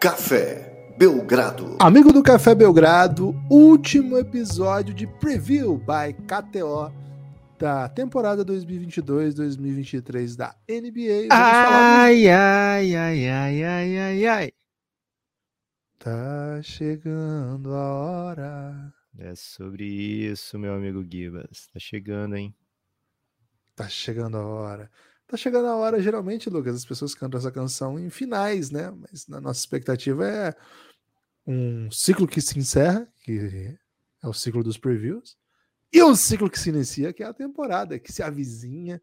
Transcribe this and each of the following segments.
Café Belgrado. Amigo do Café Belgrado, último episódio de Preview by KTO da temporada 2022-2023 da NBA. Vamos ai, ai, ai, ai, ai, ai, ai. Tá chegando a hora. É sobre isso, meu amigo Gibas. Tá chegando, hein? Tá chegando a hora. Tá chegando a hora, geralmente, Lucas, as pessoas cantam essa canção em finais, né? Mas na nossa expectativa é um ciclo que se encerra, que é o ciclo dos previews, e um ciclo que se inicia, que é a temporada, que se avizinha.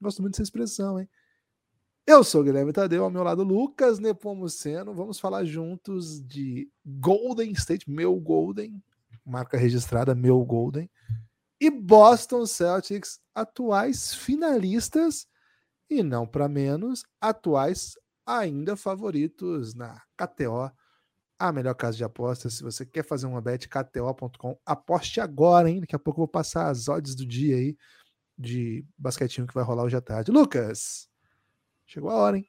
Gosto muito dessa expressão, hein? Eu sou o Guilherme Tadeu, ao meu lado Lucas Nepomuceno. Vamos falar juntos de Golden State, meu Golden, marca registrada, meu Golden, e Boston Celtics, atuais finalistas e não para menos, atuais ainda favoritos na KTO, a melhor casa de apostas. Se você quer fazer uma bet, KTO.com, aposte agora, hein? Daqui a pouco eu vou passar as odds do dia aí de basquetinho que vai rolar hoje à tarde. Lucas, chegou a hora, hein?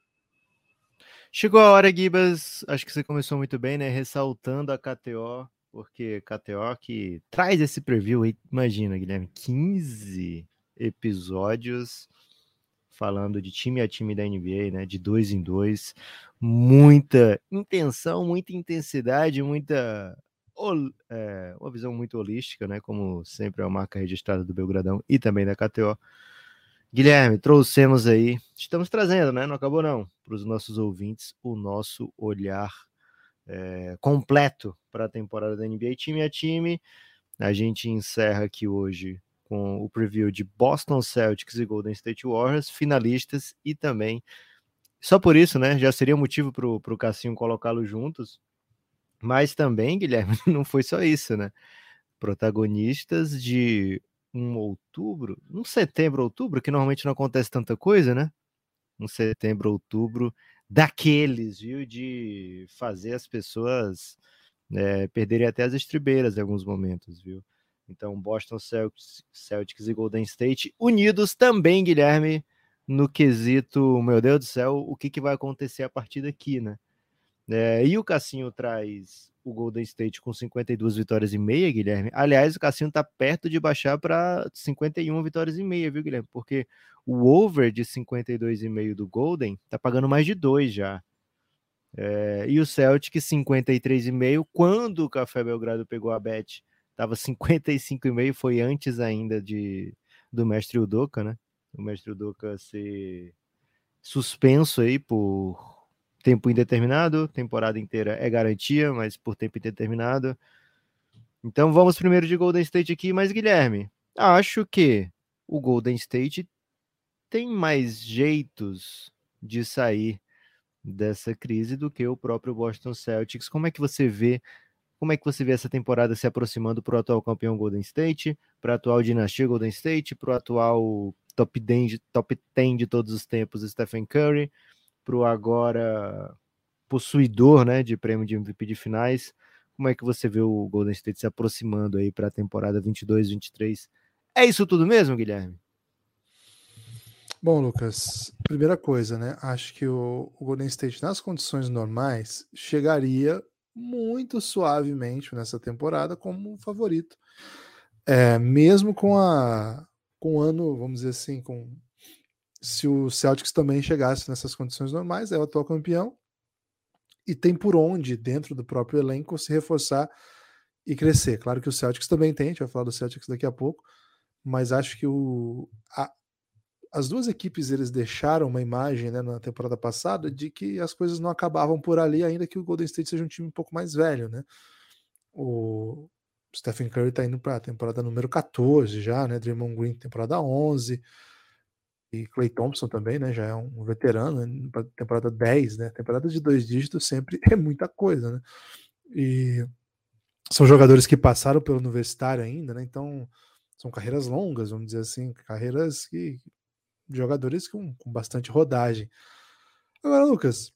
Chegou a hora, Gibas. Acho que você começou muito bem, né? Ressaltando a KTO, porque KTO que traz esse preview aí. Imagina, Guilherme, 15 episódios falando de time a time da NBA, né? De dois em dois, muita intenção, muita intensidade, muita é, uma visão muito holística, né? Como sempre é a marca registrada do Belgradão e também da KTO. Guilherme, trouxemos aí, estamos trazendo, né? Não acabou não, para os nossos ouvintes, o nosso olhar é, completo para a temporada da NBA, time a time. A gente encerra aqui hoje com o preview de Boston Celtics e Golden State Warriors, finalistas, e também, só por isso, né, já seria motivo para o Cassinho colocá-los juntos, mas também, Guilherme, não foi só isso, né? Protagonistas de um outubro, um setembro, outubro, que normalmente não acontece tanta coisa, né? Um setembro, outubro, daqueles, viu? De fazer as pessoas é, perderem até as estribeiras em alguns momentos, viu? Então, Boston Celtics, Celtics e Golden State unidos também, Guilherme, no quesito, meu Deus do céu, o que, que vai acontecer a partir daqui, né? É, e o Cassinho traz o Golden State com 52 vitórias e meia, Guilherme. Aliás, o Cassinho tá perto de baixar para 51 vitórias e meia, viu, Guilherme? Porque o over de 52,5 do Golden tá pagando mais de dois já. É, e o Celtic 53,5 quando o Café Belgrado pegou a bet Tava 55,5, foi antes ainda de do mestre Udoka, né? O mestre Udoka ser suspenso aí por tempo indeterminado, temporada inteira é garantia, mas por tempo indeterminado. Então vamos primeiro de Golden State aqui, mas Guilherme, acho que o Golden State tem mais jeitos de sair dessa crise do que o próprio Boston Celtics. Como é que você vê como é que você vê essa temporada se aproximando para o atual campeão Golden State, para o atual dinastia Golden State, para o atual top 10, de, top 10 de todos os tempos Stephen Curry, para o agora possuidor né, de prêmio de MVP de finais? Como é que você vê o Golden State se aproximando aí para a temporada 22-23? É isso tudo mesmo, Guilherme? Bom, Lucas, primeira coisa, né? Acho que o, o Golden State, nas condições normais, chegaria muito suavemente nessa temporada como favorito. É, mesmo com a com o ano, vamos dizer assim, com se o Celtics também chegasse nessas condições normais, é o atual campeão e tem por onde dentro do próprio elenco se reforçar e crescer. Claro que o Celtics também tem, a gente vai falar do Celtics daqui a pouco, mas acho que o, as duas equipes eles deixaram uma imagem né, na temporada passada de que as coisas não acabavam por ali, ainda que o Golden State seja um time um pouco mais velho, né? O Stephen Curry está indo para a temporada número 14 já, né? Draymond Green temporada 11 e Clay Thompson também, né? Já é um veterano, né? temporada 10, né? Temporada de dois dígitos sempre é muita coisa, né? E são jogadores que passaram pelo universitário ainda, né? Então são carreiras longas, vamos dizer assim, carreiras que jogadores com, com bastante rodagem. Agora, Lucas,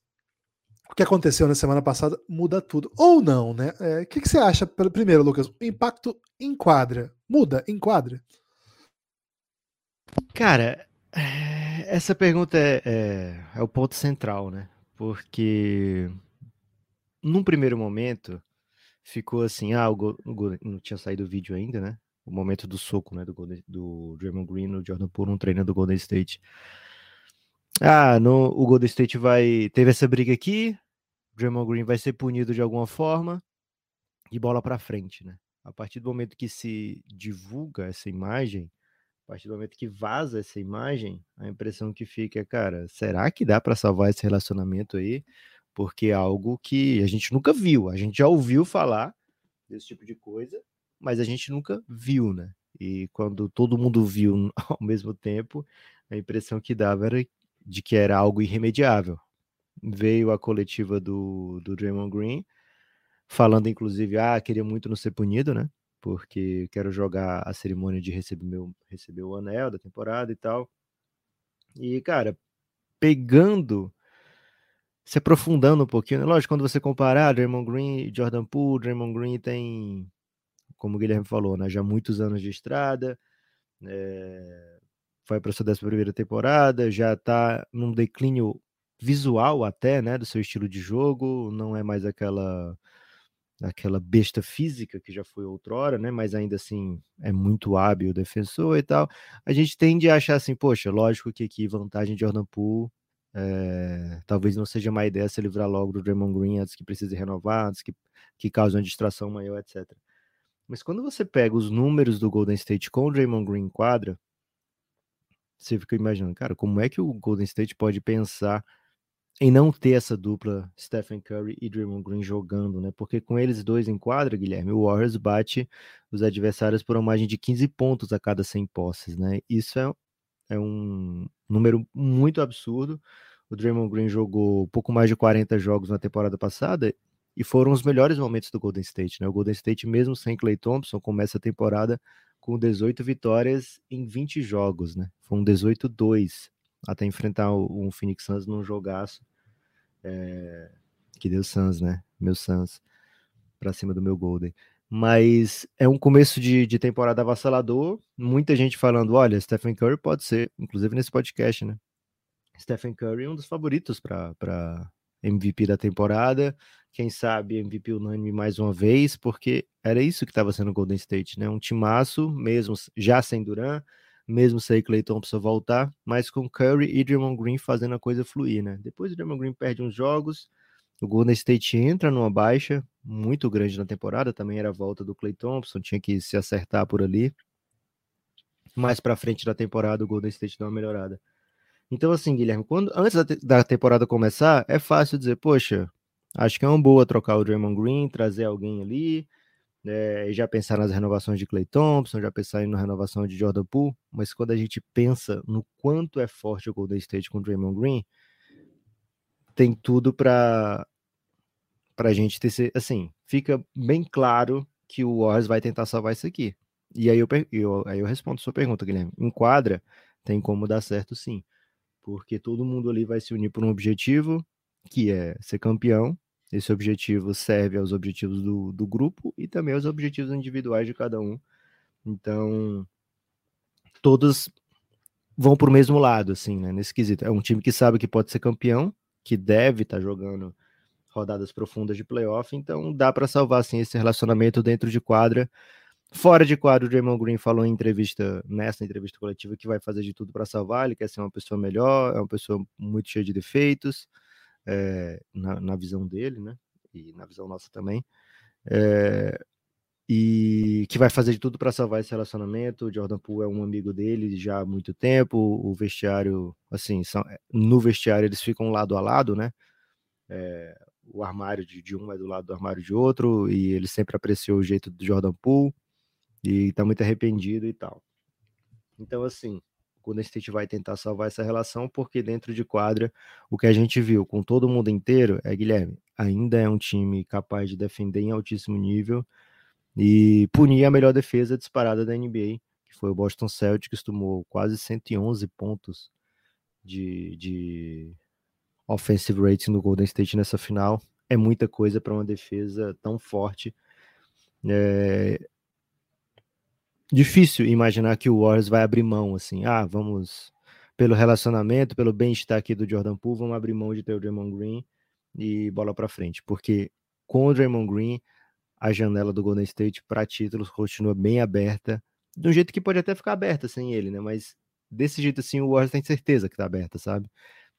o que aconteceu na semana passada muda tudo. Ou não, né? É, o é, que, que, você acha, primeiro, Lucas? O impacto em quadra. Muda em quadra? Cara, eh, essa pergunta é, é, é, o ponto central, né? Porque num primeiro momento, ficou assim, ah, o, Go, o Go, não tinha saído o vídeo ainda, né? O momento do soco, né, do, Golden, do Draymond Green no Jordan Poole, um treino do Golden State. Ah, no, o Golden State vai. Teve essa briga aqui. Draymond Green vai ser punido de alguma forma. E bola para frente, né? A partir do momento que se divulga essa imagem, a partir do momento que vaza essa imagem, a impressão que fica é, cara, será que dá para salvar esse relacionamento aí? Porque é algo que a gente nunca viu. A gente já ouviu falar desse tipo de coisa, mas a gente nunca viu, né? E quando todo mundo viu ao mesmo tempo, a impressão que dava era de que era algo irremediável. Veio a coletiva do, do Draymond Green, falando inclusive, ah, queria muito não ser punido, né? Porque quero jogar a cerimônia de receber, meu, receber o anel da temporada e tal. E, cara, pegando, se aprofundando um pouquinho, né? lógico, quando você comparar Draymond Green e Jordan Poole, Draymond Green tem, como o Guilherme falou, né, já muitos anos de estrada, é, foi para sua 11 temporada, já está num declínio visual até, né, do seu estilo de jogo, não é mais aquela aquela besta física que já foi outrora, né, mas ainda assim é muito hábil defensor e tal. A gente tende a achar assim, poxa, lógico que aqui vantagem de Jordan Poole, é, talvez não seja má ideia se livrar logo do Draymond Green antes que precise renovar, antes que, que cause uma distração maior, etc. Mas quando você pega os números do Golden State com o Draymond Green em quadra, você fica imaginando, cara, como é que o Golden State pode pensar em não ter essa dupla Stephen Curry e Draymond Green jogando, né? Porque com eles dois em quadra, Guilherme, o Warriors bate os adversários por uma margem de 15 pontos a cada 100 posses, né? Isso é, é um número muito absurdo. O Draymond Green jogou pouco mais de 40 jogos na temporada passada e foram os melhores momentos do Golden State, né? O Golden State, mesmo sem Clay Thompson, começa a temporada com 18 vitórias em 20 jogos, né? Foi um 18-2 até enfrentar um Phoenix Suns num jogaço. É... Que deu Suns, né? Meu Suns para cima do meu Golden. Mas é um começo de, de temporada avassalador. Muita gente falando: olha, Stephen Curry pode ser, inclusive nesse podcast, né? Stephen Curry é um dos favoritos para MVP da temporada quem sabe MVP unânime mais uma vez, porque era isso que estava sendo o Golden State, né? Um timaço, mesmo já sem Duran, mesmo sem Clay Thompson voltar, mas com Curry e Draymond Green fazendo a coisa fluir, né? Depois o Draymond Green perde uns jogos, o Golden State entra numa baixa muito grande na temporada, também era a volta do Clay Thompson, tinha que se acertar por ali. Mais para frente da temporada, o Golden State dá uma melhorada. Então, assim, Guilherme, quando antes da, te da temporada começar, é fácil dizer, poxa, Acho que é uma boa trocar o Draymond Green, trazer alguém ali, né, já pensar nas renovações de Clay Thompson, já pensar na renovação de Jordan Poole, mas quando a gente pensa no quanto é forte o Golden State com o Draymond Green, tem tudo para para a gente ter assim, fica bem claro que o Warriors vai tentar salvar isso aqui. E aí eu, eu, aí eu respondo a sua pergunta, Guilherme. Enquadra, tem como dar certo sim. Porque todo mundo ali vai se unir por um objetivo, que é ser campeão, esse objetivo serve aos objetivos do, do grupo e também aos objetivos individuais de cada um. Então, todos vão para o mesmo lado, assim, né? Nesse quesito. É um time que sabe que pode ser campeão, que deve estar tá jogando rodadas profundas de playoff, então dá para salvar assim esse relacionamento dentro de quadra. Fora de quadro, o Draymond Green falou em entrevista, nessa entrevista coletiva, que vai fazer de tudo para salvar, ele quer ser uma pessoa melhor, é uma pessoa muito cheia de defeitos, é, na, na, visão dele, né? E na visão nossa também. É, e que vai fazer de tudo para salvar esse relacionamento. O Jordan Poole é um amigo dele já há muito tempo. O vestiário, assim, são, eh, no vestiário eles ficam lado a lado, né? É, o armário de, de, um é do lado do armário de outro, e ele sempre apreciou o jeito do Jordan Poole e tá muito arrependido e tal. Então, assim, Golden State vai tentar salvar essa relação, porque dentro de quadra, o que a gente viu com todo mundo inteiro é, Guilherme, ainda é um time capaz de defender em altíssimo nível e punir a melhor defesa disparada da NBA, que foi o Boston Celtics, tomou quase 111 pontos de, de offensive rating no Golden State nessa final. É muita coisa para uma defesa tão forte. É, difícil imaginar que o Warriors vai abrir mão, assim, ah, vamos, pelo relacionamento, pelo bem-estar aqui do Jordan Poole, vamos abrir mão de ter o Draymond Green e bola para frente, porque com o Draymond Green, a janela do Golden State para títulos continua bem aberta, de um jeito que pode até ficar aberta sem ele, né? Mas desse jeito assim o Warriors tem certeza que tá aberta, sabe?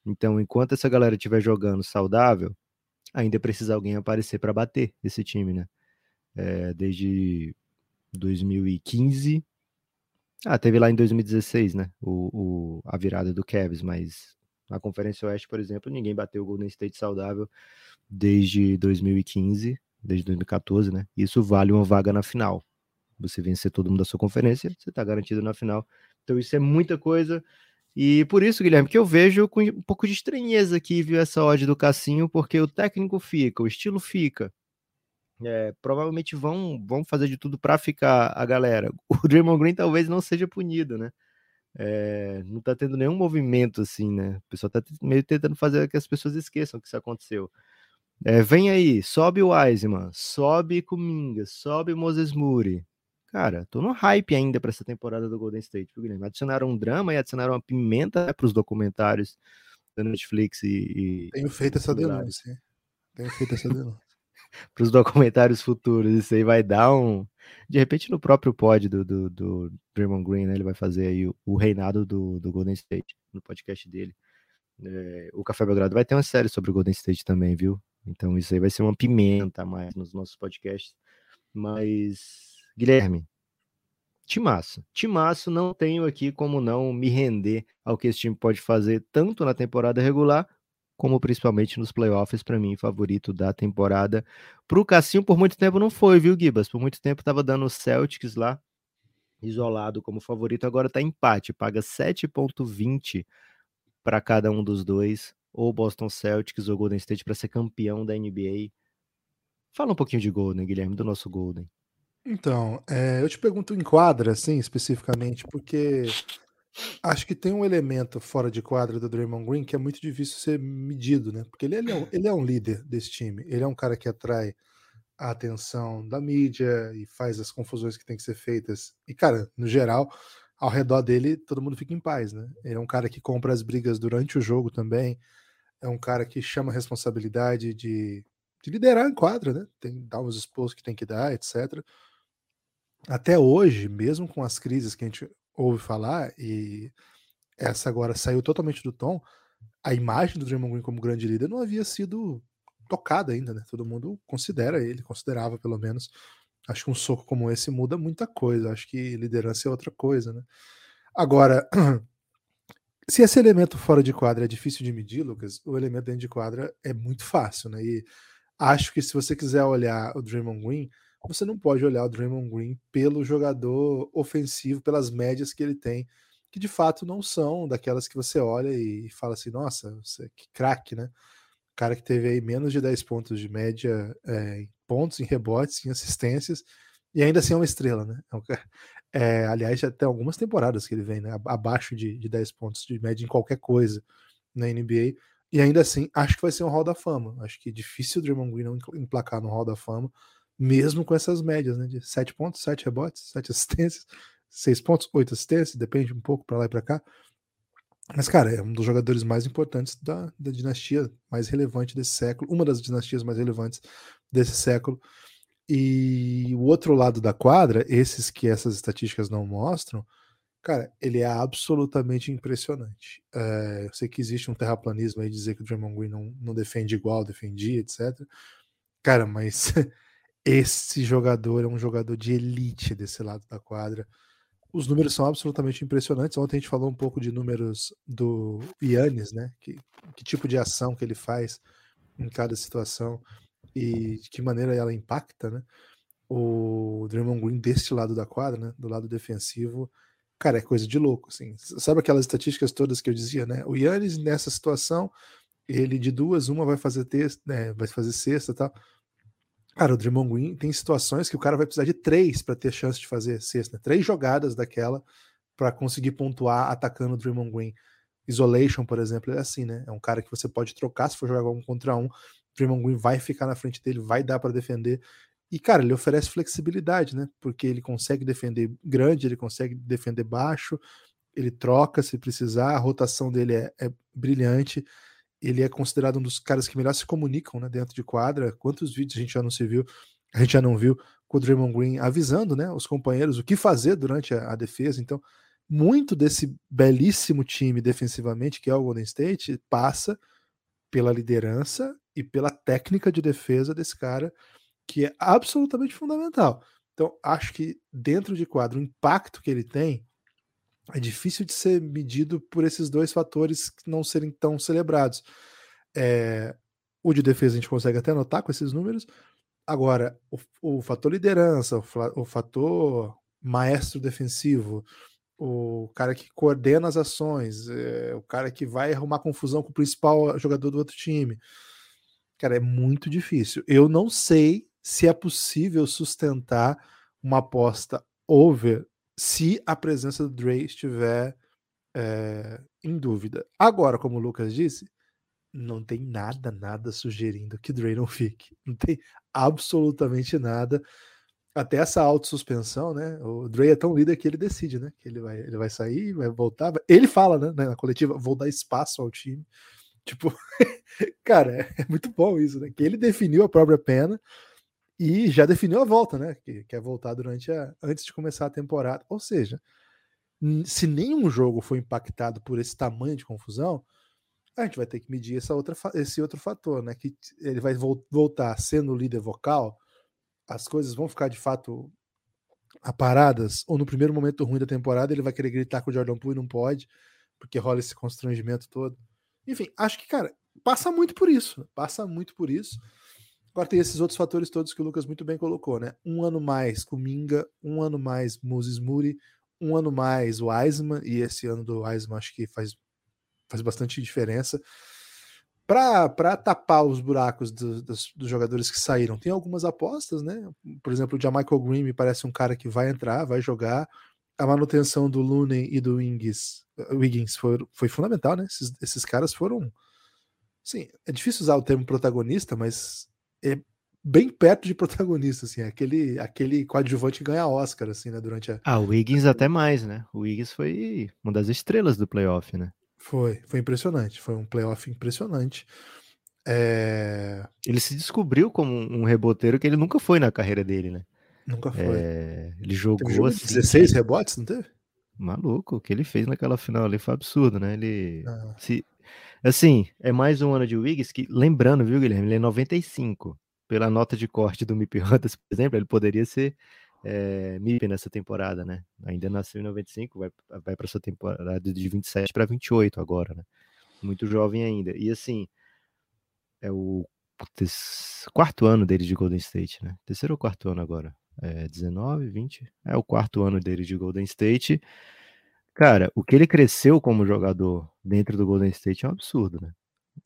Então, enquanto essa galera estiver jogando saudável, ainda precisa alguém aparecer para bater esse time, né? É, desde 2015. Ah, teve lá em 2016, né? O, o, a virada do Cavs, mas na Conferência Oeste, por exemplo, ninguém bateu o Golden State saudável desde 2015, desde 2014, né? Isso vale uma vaga na final. Você vencer todo mundo da sua conferência, você tá garantido na final. Então isso é muita coisa. E por isso, Guilherme, que eu vejo com um pouco de estranheza aqui, viu, essa odd do Cassinho, porque o técnico fica, o estilo fica. É, provavelmente vão, vão fazer de tudo para ficar a galera. O Draymond Green talvez não seja punido, né? É, não tá tendo nenhum movimento assim, né? O pessoal tá meio tentando fazer que as pessoas esqueçam que isso aconteceu. É, vem aí, sobe o Wiseman, sobe Kuminga, sobe Moses Moody, Cara, tô no hype ainda para essa temporada do Golden State, viu, Guilherme? Adicionaram um drama e adicionaram uma pimenta né, para os documentários da Netflix e. e Tenho feito essa denúncia. Tenho feito essa denúncia. Para os documentários futuros. Isso aí vai dar um. De repente, no próprio pod do, do, do Draymond Green, né, ele vai fazer aí o, o reinado do, do Golden State no podcast dele. É, o Café Belgrado vai ter uma série sobre o Golden State também, viu? Então, isso aí vai ser uma pimenta mais nos nossos podcasts. Mas Guilherme, timaço. Timaço, não tenho aqui como não me render ao que esse time pode fazer, tanto na temporada regular, como principalmente nos playoffs, para mim, favorito da temporada. Para o Cassinho, por muito tempo não foi, viu, Gibas? Por muito tempo estava dando o Celtics lá, isolado como favorito, agora está empate, paga 7,20 para cada um dos dois, ou Boston Celtics ou Golden State para ser campeão da NBA. Fala um pouquinho de Golden, Guilherme, do nosso Golden. Então, é, eu te pergunto em quadra, assim, especificamente, porque acho que tem um elemento fora de quadra do Draymond Green que é muito difícil ser medido, né? Porque ele, ele, é, um, ele é um líder desse time, ele é um cara que atrai a atenção da mídia e faz as confusões que tem que ser feitas. E, cara, no geral, ao redor dele, todo mundo fica em paz, né? Ele é um cara que compra as brigas durante o jogo também, é um cara que chama a responsabilidade de, de liderar em quadra, né? Tem dar os expôs que tem que dar, etc até hoje, mesmo com as crises que a gente ouve falar, e essa agora saiu totalmente do tom, a imagem do Draymond Green como grande líder não havia sido tocada ainda, né? Todo mundo considera ele, considerava pelo menos. Acho que um soco como esse muda muita coisa. Acho que liderança é outra coisa, né? Agora, se esse elemento fora de quadra é difícil de medir, Lucas, o elemento dentro de quadra é muito fácil, né? E acho que se você quiser olhar o Draymond Green, você não pode olhar o Draymond Green pelo jogador ofensivo, pelas médias que ele tem, que de fato não são daquelas que você olha e fala assim, nossa, você, que craque, né? O cara que teve aí menos de 10 pontos de média é, em pontos, em rebotes, em assistências, e ainda assim é uma estrela, né? É, é, aliás, já tem algumas temporadas que ele vem, né? Abaixo de, de 10 pontos de média em qualquer coisa na NBA. E ainda assim, acho que vai ser um Hall da Fama. Acho que é difícil o Draymond Green não emplacar no Hall da Fama mesmo com essas médias, né? De 7 pontos, 7 rebotes, 7 assistências, 6 pontos, 8 assistências, depende um pouco para lá e para cá. Mas, cara, é um dos jogadores mais importantes da, da dinastia mais relevante desse século, uma das dinastias mais relevantes desse século. E o outro lado da quadra, esses que essas estatísticas não mostram, cara, ele é absolutamente impressionante. É, eu sei que existe um terraplanismo aí dizer que o Draymond Green não, não defende igual, defendia, etc. Cara, mas esse jogador é um jogador de elite desse lado da quadra. Os números são absolutamente impressionantes. Ontem a gente falou um pouco de números do Yannis, né? Que, que tipo de ação que ele faz em cada situação e de que maneira ela impacta, né? O Draymond Green deste lado da quadra, né? Do lado defensivo, cara, é coisa de louco, assim. Sabe aquelas estatísticas todas que eu dizia, né? O Yannis nessa situação, ele de duas, uma vai fazer texto, né? Vai fazer cesta, tal. Cara, o Draymond Green tem situações que o cara vai precisar de três para ter chance de fazer sexta. Três jogadas daquela para conseguir pontuar atacando o Draymond Green. Isolation, por exemplo, é assim, né? É um cara que você pode trocar se for jogar um contra um. O Draymond Green vai ficar na frente dele, vai dar para defender. E, cara, ele oferece flexibilidade, né? Porque ele consegue defender grande, ele consegue defender baixo, ele troca se precisar, a rotação dele é, é brilhante. Ele é considerado um dos caras que melhor se comunicam né, dentro de quadra. Quantos vídeos a gente já não se viu, a gente já não viu com o Draymond Green avisando né, os companheiros o que fazer durante a, a defesa. Então, muito desse belíssimo time defensivamente, que é o Golden State, passa pela liderança e pela técnica de defesa desse cara, que é absolutamente fundamental. Então, acho que dentro de quadro, o impacto que ele tem é difícil de ser medido por esses dois fatores que não serem tão celebrados. É, o de defesa a gente consegue até notar com esses números. Agora, o, o fator liderança, o, o, fator maestro defensivo, o cara que coordena as ações, é, o cara que vai arrumar confusão com o principal jogador do outro time. Cara, é muito difícil. Eu não sei se é possível sustentar uma aposta over se a presença do Dre estiver é, em dúvida. Agora, como o Lucas disse, não tem nada, nada sugerindo que Dre não fique. Não tem absolutamente nada. Até essa autossuspensão, né? O Dre é tão líder que ele decide, né? Que ele vai, ele vai sair, vai voltar. Ele fala, né, na coletiva, vou dar espaço ao time. Tipo, cara, é, é muito bom isso, né? Que ele definiu a própria pena e já definiu a volta, né? Que quer voltar durante a antes de começar a temporada. Ou seja, se nenhum jogo foi impactado por esse tamanho de confusão, a gente vai ter que medir essa outra, esse outro fator, né? Que ele vai voltar sendo líder vocal, as coisas vão ficar de fato aparadas, ou no primeiro momento ruim da temporada ele vai querer gritar com o Jordan Poole e não pode, porque rola esse constrangimento todo. Enfim, acho que, cara, passa muito por isso. Passa muito por isso. Agora tem esses outros fatores todos que o Lucas muito bem colocou, né? Um ano mais com Minga, um ano mais Moses Moody, um ano mais o Eisman, e esse ano do Eisman acho que faz, faz bastante diferença. Para tapar os buracos do, dos, dos, jogadores que saíram, tem algumas apostas, né? Por exemplo, o Jamichael Green me parece um cara que vai entrar, vai jogar. A manutenção do Looney e do Wiggins, Wiggins foi, foi fundamental, né? Esses, esses caras foram. Sim, é difícil usar o termo protagonista, mas é bem perto de protagonista, assim, aquele, aquele coadjuvante que ganha Oscar, assim, né, durante a... Ah, o Wiggins até mais, né? O Wiggins foi uma das estrelas do playoff, né? Foi, foi impressionante, foi um playoff impressionante. É... Ele se descobriu como um reboteiro que ele nunca foi na carreira dele, né? Nunca foi. É... Ele jogou assim... 16 rebotes, não teve? Maluco, o que ele fez naquela final ali foi absurdo, né? Ele ah. se Assim, é mais um ano de Wiggins que, lembrando, viu, Guilherme, ele é 95. Pela nota de corte do MIP Hunters, por exemplo, ele poderia ser é, MIP nessa temporada, né? Ainda nasceu em 95, vai, vai para sua temporada de 27 para 28 agora, né? Muito jovem ainda. E assim, é o quarto ano dele de Golden State, né? Terceiro ou quarto ano agora? É, 19, 20? É o quarto ano dele de Golden State. Cara, o que ele cresceu como jogador dentro do Golden State é um absurdo, né?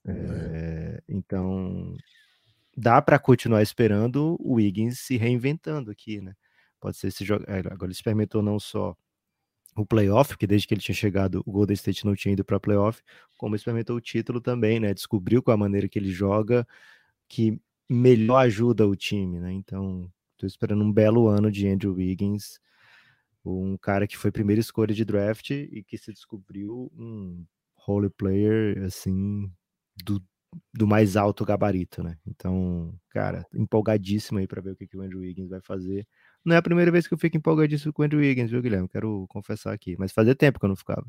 É, então, dá para continuar esperando o Wiggins se reinventando aqui, né? Pode ser esse jogo. É, agora ele experimentou não só o playoff, porque desde que ele tinha chegado, o Golden State não tinha ido para playoff, como experimentou o título também, né? Descobriu com a maneira que ele joga que melhor ajuda o time, né? Então, estou esperando um belo ano de Andrew Wiggins um cara que foi primeira escolha de draft e que se descobriu um role player assim do, do mais alto gabarito, né? Então, cara, empolgadíssimo aí para ver o que, que o Andrew Wiggins vai fazer. Não é a primeira vez que eu fico empolgadíssimo com o Andrew Wiggins, viu, Guilherme? Quero confessar aqui, mas fazia tempo que eu não ficava.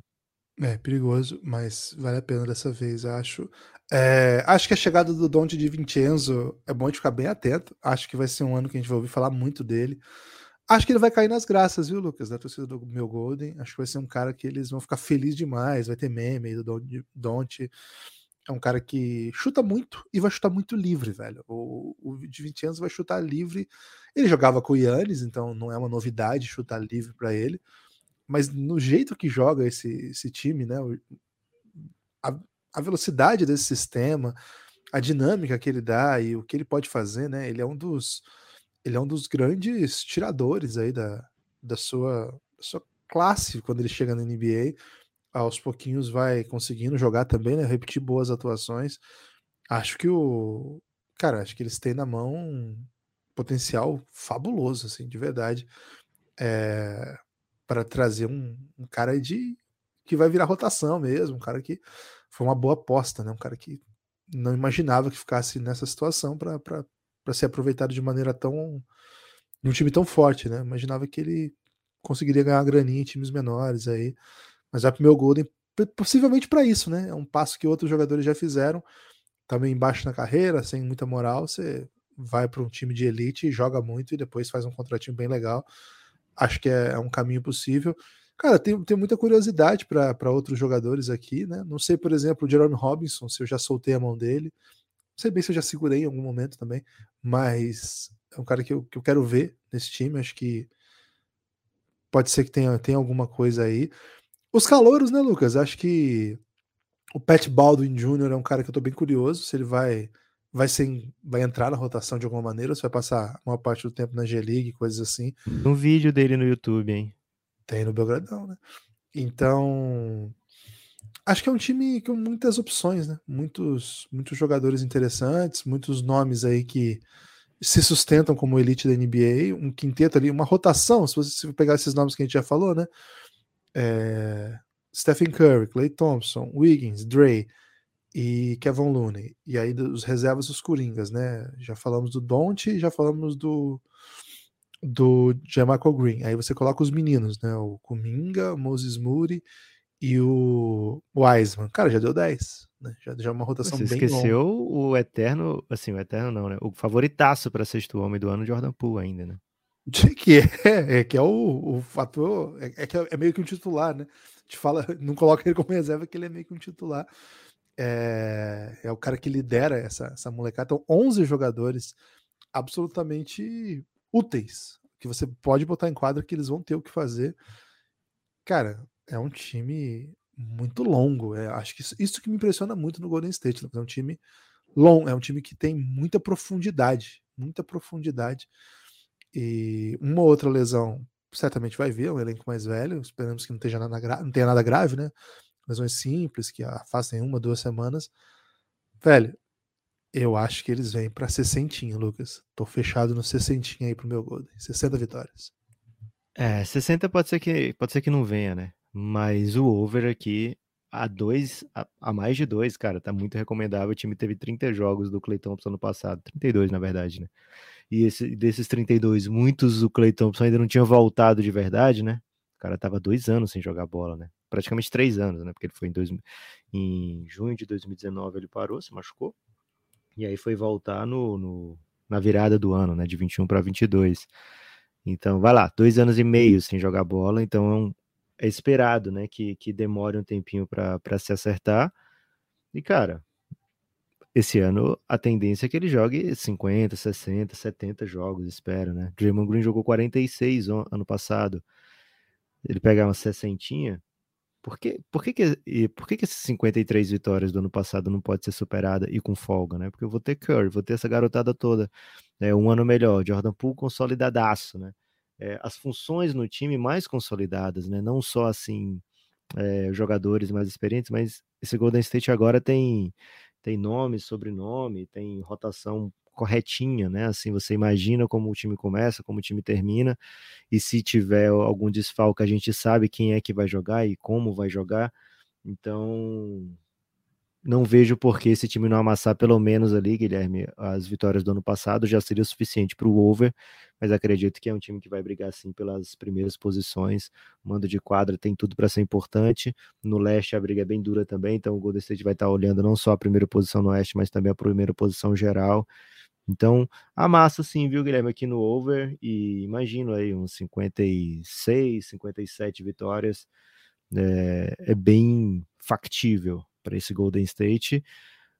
É perigoso, mas vale a pena dessa vez, acho. É, acho que a chegada do Dante de Vincenzo é bom de ficar bem atento. Acho que vai ser um ano que a gente vai ouvir falar muito dele. Acho que ele vai cair nas graças, viu, Lucas, da torcida do meu Golden. Acho que vai ser um cara que eles vão ficar felizes demais. Vai ter meme do Don't. É um cara que chuta muito e vai chutar muito livre, velho. O, o de 20 anos vai chutar livre. Ele jogava com o Yannis, então não é uma novidade chutar livre para ele. Mas no jeito que joga esse, esse time, né? A, a velocidade desse sistema, a dinâmica que ele dá e o que ele pode fazer, né? Ele é um dos ele é um dos grandes tiradores aí da, da sua, sua classe quando ele chega na NBA. Aos pouquinhos vai conseguindo jogar também, né? Repetir boas atuações. Acho que o. Cara, acho que eles têm na mão um potencial fabuloso, assim, de verdade. É, para trazer um, um cara de que vai virar rotação mesmo, um cara que foi uma boa aposta, né? Um cara que não imaginava que ficasse nessa situação para ser aproveitado de maneira tão. num time tão forte, né? Imaginava que ele conseguiria ganhar graninha em times menores aí. Mas vai pro meu Golden possivelmente para isso, né? É um passo que outros jogadores já fizeram. Também embaixo na carreira, sem muita moral, você vai para um time de elite, joga muito e depois faz um contratinho bem legal. Acho que é, é um caminho possível. Cara, tem, tem muita curiosidade para outros jogadores aqui, né? Não sei, por exemplo, o Jerome Robinson, se eu já soltei a mão dele. Não sei bem se eu já segurei em algum momento também, mas é um cara que eu, que eu quero ver nesse time. Acho que pode ser que tenha, tenha alguma coisa aí. Os calouros, né, Lucas? Acho que o Pat Baldwin Jr. é um cara que eu tô bem curioso se ele vai vai ser vai entrar na rotação de alguma maneira, ou se vai passar uma parte do tempo na G-League, coisas assim. Um vídeo dele no YouTube, hein? Tem no Belgradão, né? Então, acho que é um time com muitas opções, né? Muitos, muitos jogadores interessantes, muitos nomes aí que se sustentam como elite da NBA, um quinteto ali, uma rotação, se você pegar esses nomes que a gente já falou, né? É, Stephen Curry, Clay Thompson, Wiggins, Dre e Kevin Looney. E aí os reservas os Coringas, né? Já falamos do Don't, já falamos do do Jamichael Green. Aí você coloca os meninos, né? O Kuminga, Moses Moody e o Wiseman. Cara, já deu 10, né? Já, já é uma rotação você bem esqueceu longa. o eterno, assim, o eterno não, né? O favoritaço para sexto homem do ano, Jordan Poole ainda, né? Que é, é que é o, o fator, é, é, que é, é meio que um titular, né? Te fala, não coloca ele como reserva, que ele é meio que um titular. É, é o cara que lidera essa, essa molecada. Então, 11 jogadores absolutamente úteis, que você pode botar em quadra que eles vão ter o que fazer. Cara, é um time muito longo. É, acho que isso, isso, que me impressiona muito no Golden State. É um time longo, é um time que tem muita profundidade, muita profundidade. E uma outra lesão certamente vai ver, um elenco mais velho, esperamos que não, esteja nada, não tenha nada grave, né? Lesões simples, que afastem uma, duas semanas. Velho, eu acho que eles vêm para 60, Lucas. Tô fechado no 60 aí pro meu Golden. 60 vitórias. É, 60 pode ser que pode ser que não venha, né? Mas o over aqui a dois, a, a, mais de dois, cara, tá muito recomendável. O time teve 30 jogos do Clay Thompson no passado, 32 na verdade, né? E esse, desses 32, muitos o Clay Thompson ainda não tinha voltado de verdade, né? O cara tava dois anos sem jogar bola, né? Praticamente três anos, né? Porque ele foi em, dois, em junho de 2019 ele parou, se machucou. E aí foi voltar no, no na virada do ano, né? De 21 para 22. Então, vai lá, dois anos e meio sem jogar bola, então é, é esperado, né? Que, que demore um tempinho para se acertar. E, cara, esse ano a tendência é que ele jogue 50, 60, 70 jogos, espero, né? Draymond Green jogou 46 ano passado. Ele pegar uma 60, por que, por que, que, por que, que esses 53 vitórias do ano passado não pode ser superada e com folga, né? Porque eu vou ter Curry, vou ter essa garotada toda, é, um ano melhor, Jordan Poole consolidadaço, né? É, as funções no time mais consolidadas, né? Não só assim é, jogadores mais experientes, mas esse Golden State agora tem tem nome, sobrenome, tem rotação corretinha, né? Assim, você imagina como o time começa, como o time termina, e se tiver algum desfalque, a gente sabe quem é que vai jogar e como vai jogar. Então, não vejo por que esse time não amassar pelo menos ali, Guilherme, as vitórias do ano passado já seria suficiente para o over, mas acredito que é um time que vai brigar sim pelas primeiras posições. Mando de quadra tem tudo para ser importante. No leste a briga é bem dura também, então o Golden State vai estar tá olhando não só a primeira posição no oeste, mas também a primeira posição geral. Então, amassa sim, viu, Guilherme, aqui no over e imagino aí uns 56, 57 vitórias. É, é bem factível para esse Golden State.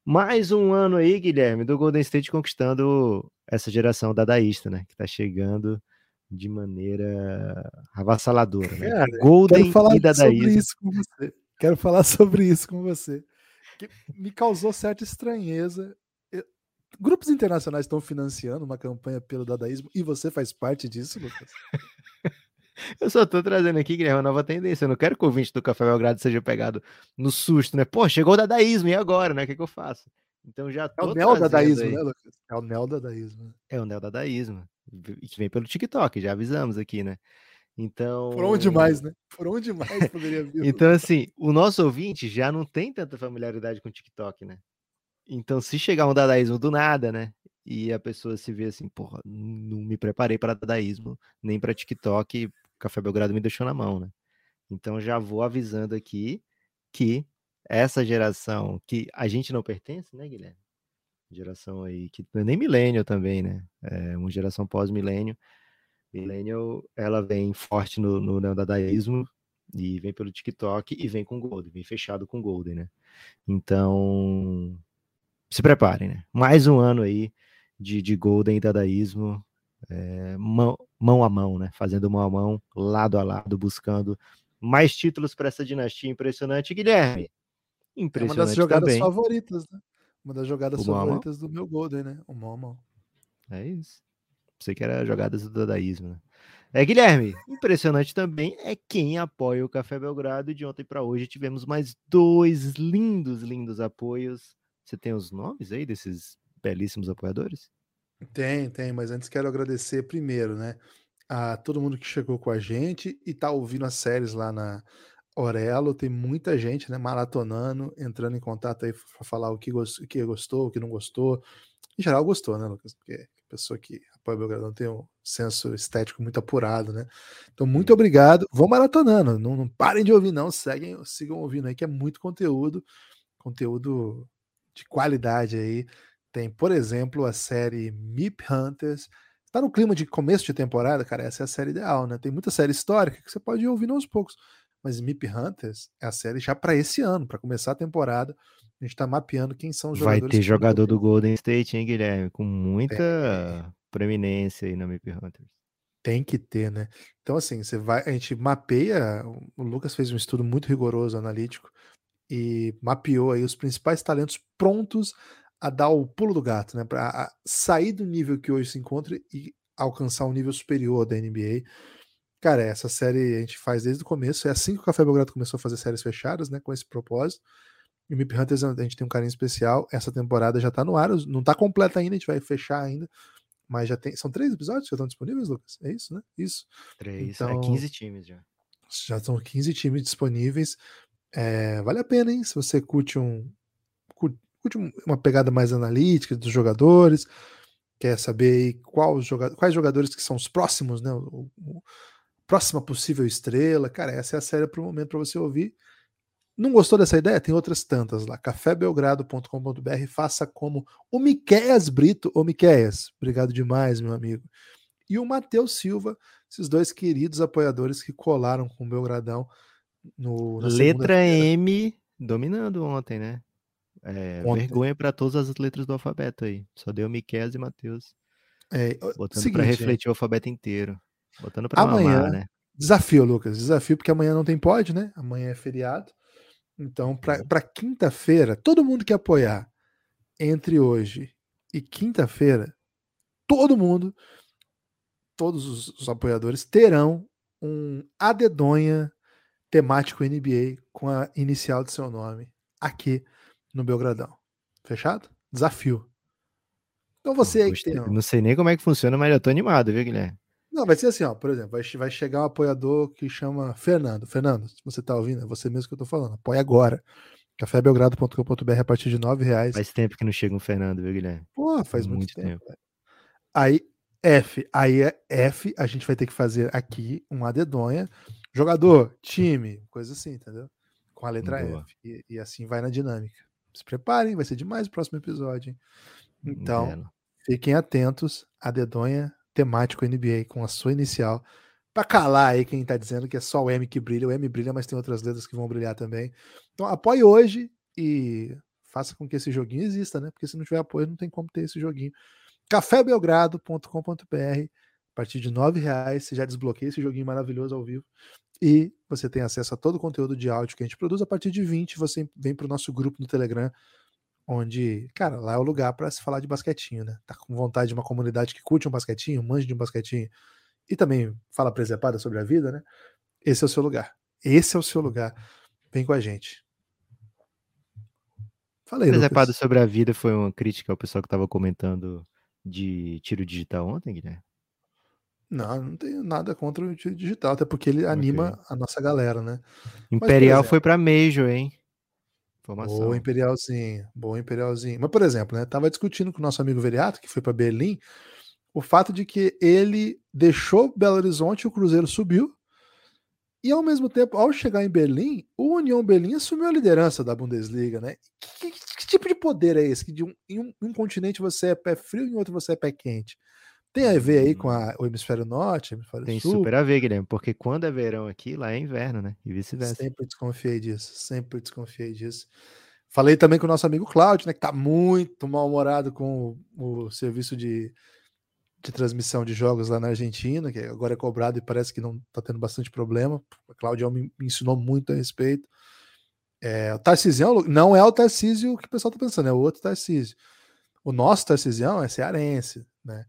Mais um ano aí, Guilherme, do Golden State conquistando essa geração dadaísta, né? Que tá chegando de maneira avassaladora. Né? Cara, Golden quero falar e dadaísta. Sobre isso com você. Quero falar sobre isso com você. Que me causou certa estranheza. Grupos internacionais estão financiando uma campanha pelo dadaísmo e você faz parte disso, Lucas? Eu só tô trazendo aqui, Guilherme, uma nova tendência. Eu não quero que o ouvinte do Café Belgrado seja pegado no susto, né? Pô, chegou o dadaísmo, e agora, né? O que, que eu faço? Então já É o neodadaísmo, né, Lucas? É o neodadaísmo. É o neodadaísmo. E que vem pelo TikTok, já avisamos aqui, né? Então. Por onde mais, né? Por onde mais poderia vir? então, assim, o nosso ouvinte já não tem tanta familiaridade com o TikTok, né? Então, se chegar um dadaísmo do nada, né? E a pessoa se vê assim, porra, não me preparei para dadaísmo, nem para TikTok, Café Belgrado me deixou na mão, né? Então já vou avisando aqui que essa geração que a gente não pertence, né, Guilherme? Geração aí que é nem milênio também, né? É uma geração pós-milênio. Millennial, ela vem forte no, no neodadaísmo e vem pelo TikTok e vem com Golden, vem fechado com Golden, né? Então, se preparem, né? Mais um ano aí de, de Golden e dadaísmo, é, mão, mão a mão, né? Fazendo mão a mão, lado a lado, buscando mais títulos para essa dinastia impressionante. Guilherme, impressionante é uma das jogadas também. favoritas, né? Uma das jogadas favoritas do meu Golden, né? O mão a mão. É isso. Sei que era jogadas do dadaísmo, né? É, Guilherme, impressionante também é quem apoia o Café Belgrado. E de ontem para hoje tivemos mais dois lindos, lindos apoios. Você tem os nomes aí desses belíssimos apoiadores? Tem, tem, mas antes quero agradecer primeiro, né, a todo mundo que chegou com a gente e tá ouvindo as séries lá na Orelo. Tem muita gente, né, maratonando, entrando em contato aí para falar o que, gostou, o que gostou, o que não gostou. Em geral gostou, né, Lucas? Porque a pessoa que apoia o Belgradão tem um senso estético muito apurado, né? Então, muito obrigado. Vão maratonando, não, não parem de ouvir, não. Seguem, sigam ouvindo aí, que é muito conteúdo, conteúdo de qualidade aí. Tem, por exemplo, a série Meep Hunters. Tá no clima de começo de temporada, cara, essa é a série ideal, né? Tem muita série histórica que você pode ir ouvindo aos poucos. Mas Meep Hunters é a série já para esse ano, para começar a temporada. A gente tá mapeando quem são os Vai jogadores. ter jogador do Golden State, hein, Guilherme? Com muita preeminência aí na Meep Hunters. Tem que ter, né? Então, assim, você vai, a gente mapeia. O Lucas fez um estudo muito rigoroso, analítico, e mapeou aí os principais talentos prontos a dar o pulo do gato, né? Para sair do nível que hoje se encontra e alcançar um nível superior da NBA. Cara, essa série a gente faz desde o começo. É assim que o Café Belgrado começou a fazer séries fechadas, né? Com esse propósito. E o Mip Hunters a gente tem um carinho especial. Essa temporada já tá no ar, não tá completa ainda, a gente vai fechar ainda. Mas já tem. São três episódios que estão disponíveis, Lucas? É isso, né? Isso. Três, então, é 15 times já. Já estão 15 times disponíveis. É, vale a pena, hein? Se você curte um, curte uma pegada mais analítica dos jogadores, quer saber qual joga quais jogadores que são os próximos, né? O, o, próxima possível estrela. Cara, essa é a série para o momento para você ouvir. Não gostou dessa ideia? Tem outras tantas lá. cafébelgrado.com.br. Faça como o Miqueias Brito. Ô, Miqueias, obrigado demais, meu amigo. E o Matheus Silva, esses dois queridos apoiadores que colaram com o Belgradão no. Letra M dominando ontem, né? É, vergonha para todas as letras do alfabeto aí. Só deu Miquel e Matheus. É, botando para refletir o alfabeto inteiro. Botando para amanhã, mamar, né? Desafio, Lucas. Desafio, porque amanhã não tem pod, né? Amanhã é feriado. Então, para quinta-feira, todo mundo que apoiar entre hoje e quinta-feira, todo mundo, todos os, os, apoiadores terão um adedonha temático NBA com a inicial de seu nome aqui no Belgradão. Fechado? Desafio. Então você aí que tem. Não sei nem como é que funciona, mas eu tô animado, viu, Guilherme? Não, vai ser assim, ó. Por exemplo, vai, vai chegar um apoiador que chama Fernando. Fernando, se você tá ouvindo, é você mesmo que eu tô falando. Apoia agora. cafébelgrado.com.br a partir de nove reais. Faz tempo que não chega um Fernando, viu, Guilherme? Pô, faz muito, muito tempo. tempo. Aí, F. Aí é F, a gente vai ter que fazer aqui uma dedonha. Jogador, time, coisa assim, entendeu? Com a letra Boa. F. E, e assim vai na dinâmica se preparem, vai ser demais o próximo episódio. Hein? Então, fiquem atentos à dedonha temático NBA com a sua inicial. Para calar aí quem tá dizendo que é só o M que brilha. O M brilha, mas tem outras letras que vão brilhar também. Então apoie hoje e faça com que esse joguinho exista, né? Porque se não tiver apoio, não tem como ter esse joguinho. cafébelgrado.com.br a partir de R$ reais você já desbloqueia esse joguinho maravilhoso ao vivo e você tem acesso a todo o conteúdo de áudio que a gente produz. A partir de 20, você vem para o nosso grupo no Telegram, onde, cara, lá é o lugar para se falar de basquetinho, né? Tá com vontade de uma comunidade que curte um basquetinho, manje de um basquetinho e também fala presepada sobre a vida, né? Esse é o seu lugar. Esse é o seu lugar. Vem com a gente. Falei, Presepada sobre a vida foi uma crítica ao pessoal que estava comentando de tiro digital ontem, Guilherme? Não, não tenho nada contra o digital, até porque ele anima okay. a nossa galera, né? Imperial Mas, foi para Major, hein? Informação. Boa Imperialzinho, boa Imperialzinho. Mas, por exemplo, né, tava discutindo com o nosso amigo Veriato, que foi para Berlim, o fato de que ele deixou Belo Horizonte e o Cruzeiro subiu, e ao mesmo tempo, ao chegar em Berlim, o União Berlim assumiu a liderança da Bundesliga, né? Que, que, que tipo de poder é esse? Que de um, em um, um, continente você é pé frio e em outro você é pé quente. Tem a ver aí com Hum. a, o hemisfério norte, hemisfério Tem sul? super a ver, Guilherme, porque quando é verão aqui, lá é inverno, né? E vice-versa. Sempre desconfiei disso, sempre desconfiei disso. Falei também com o nosso amigo Cláudio, né, que tá muito mal-humorado com o, o serviço de, de transmissão de jogos lá na Argentina, que agora é cobrado e parece que não tá tendo bastante problema. O Cláudio me, me ensinou muito a respeito. É, o Tarcísio não é o Tarcísio que o pessoal tá pensando, é o outro Tarcísio. O nosso Tarcísio é cearense, né?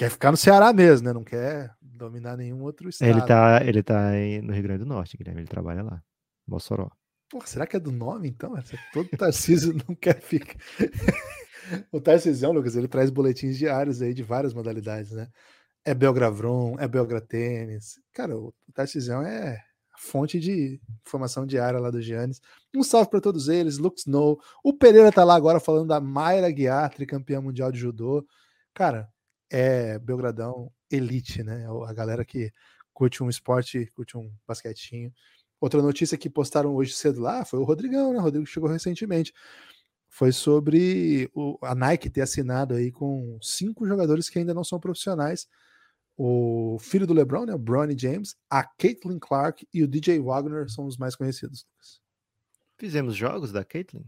Quer ficar no Ceará mesmo, né? Não quer dominar nenhum outro estado. Ele tá, ele tá no Rio Grande do Norte, Guilherme, ele trabalha lá, Mossoró. Pô, será que é do nome, então? Todo Tarcísio não quer ficar. o Tarcísio, Lucas, ele traz boletins diários aí de várias modalidades, né? É Belgravron, é Belgratênis. Cara, o Tarcísio é a fonte de informação diária lá do Giannis. Um salve para todos eles, Luke Snow. O Pereira tá lá agora falando da Mayra Guiar, tricampeã mundial de judô. Cara, é Belgradão elite, né? A galera que curte um esporte, curte um basquetinho. Outra notícia que postaram hoje cedo lá foi o Rodrigão, né? O Rodrigo chegou recentemente. Foi sobre o, a Nike ter assinado aí com cinco jogadores que ainda não são profissionais. O filho do LeBron, né? O Bronny James, a Caitlin Clark e o DJ Wagner são os mais conhecidos. Fizemos jogos da Caitlyn?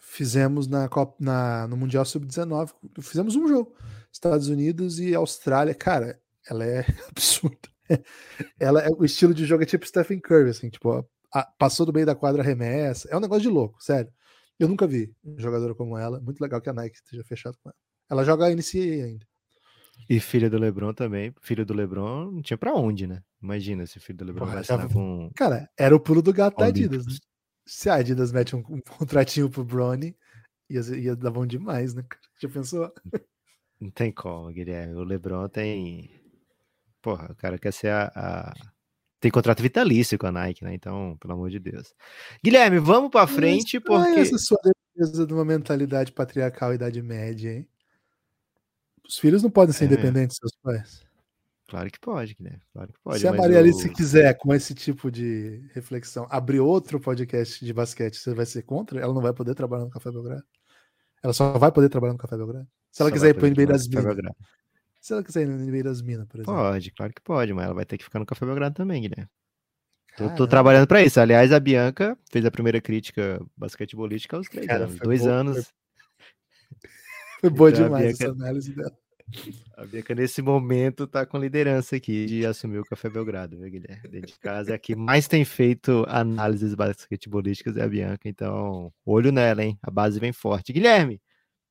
Fizemos na, Copa- na- no Mundial Sub-19, fizemos um jogo. Estados Unidos e Austrália. Cara, ela é absurda. Ela é o estilo de jogo é tipo Stephen Curry, assim, tipo, a- passou do meio da quadra remessa. É um negócio de louco, sério. Eu nunca vi um jogador como ela. Muito legal que a Nike esteja fechado com ela. Ela joga a NCAA ainda. E filho do Lebron também. Filho do Lebron não tinha pra onde, né? Imagina se o filho do Lebron Porra, vai já com Cara, era o pulo do gato da Adidas. Né? Se a Adidas mete um, um contratinho pro Brony, ia, ia dar bom demais, né? Já pensou? Não tem como, Guilherme. O Lebron tem. Porra, o cara quer ser a. a- Tem contrato vitalício com a Nike, né? Então, pelo amor de Deus. Guilherme, vamos pra frente, Mas porque. essa sua defesa de uma mentalidade patriarcal Idade Média, hein? Os filhos não podem ser É. independentes dos seus pais. Claro que pode, Guilherme. Claro que pode. Se a Maria Alice o- quiser, com esse tipo de reflexão, abrir outro podcast de basquete, você vai ser contra? Ela não vai poder trabalhar no Café Belgrado? Ela só vai poder trabalhar no Café Belgrado? Se ela Só quiser ir para o NBA das Minas. Se ela quiser ir no NBA das Minas, por exemplo. Pode, claro que pode, mas ela vai ter que ficar no Café Belgrado também, Guilherme. Tô Caramba. trabalhando pra isso. Aliás, a Bianca fez a primeira crítica basquetebolística aos três Cara, anos. foi Dois boa, anos. Foi boa Então, demais Bianca- essa análise dela. A Bianca, nesse momento, tá com liderança aqui de assumir o Café Belgrado, viu, Guilherme? Dentro de casa é a que mais tem feito análises basquetebolísticas é a Bianca, então, olho nela, hein? A base vem forte. Guilherme,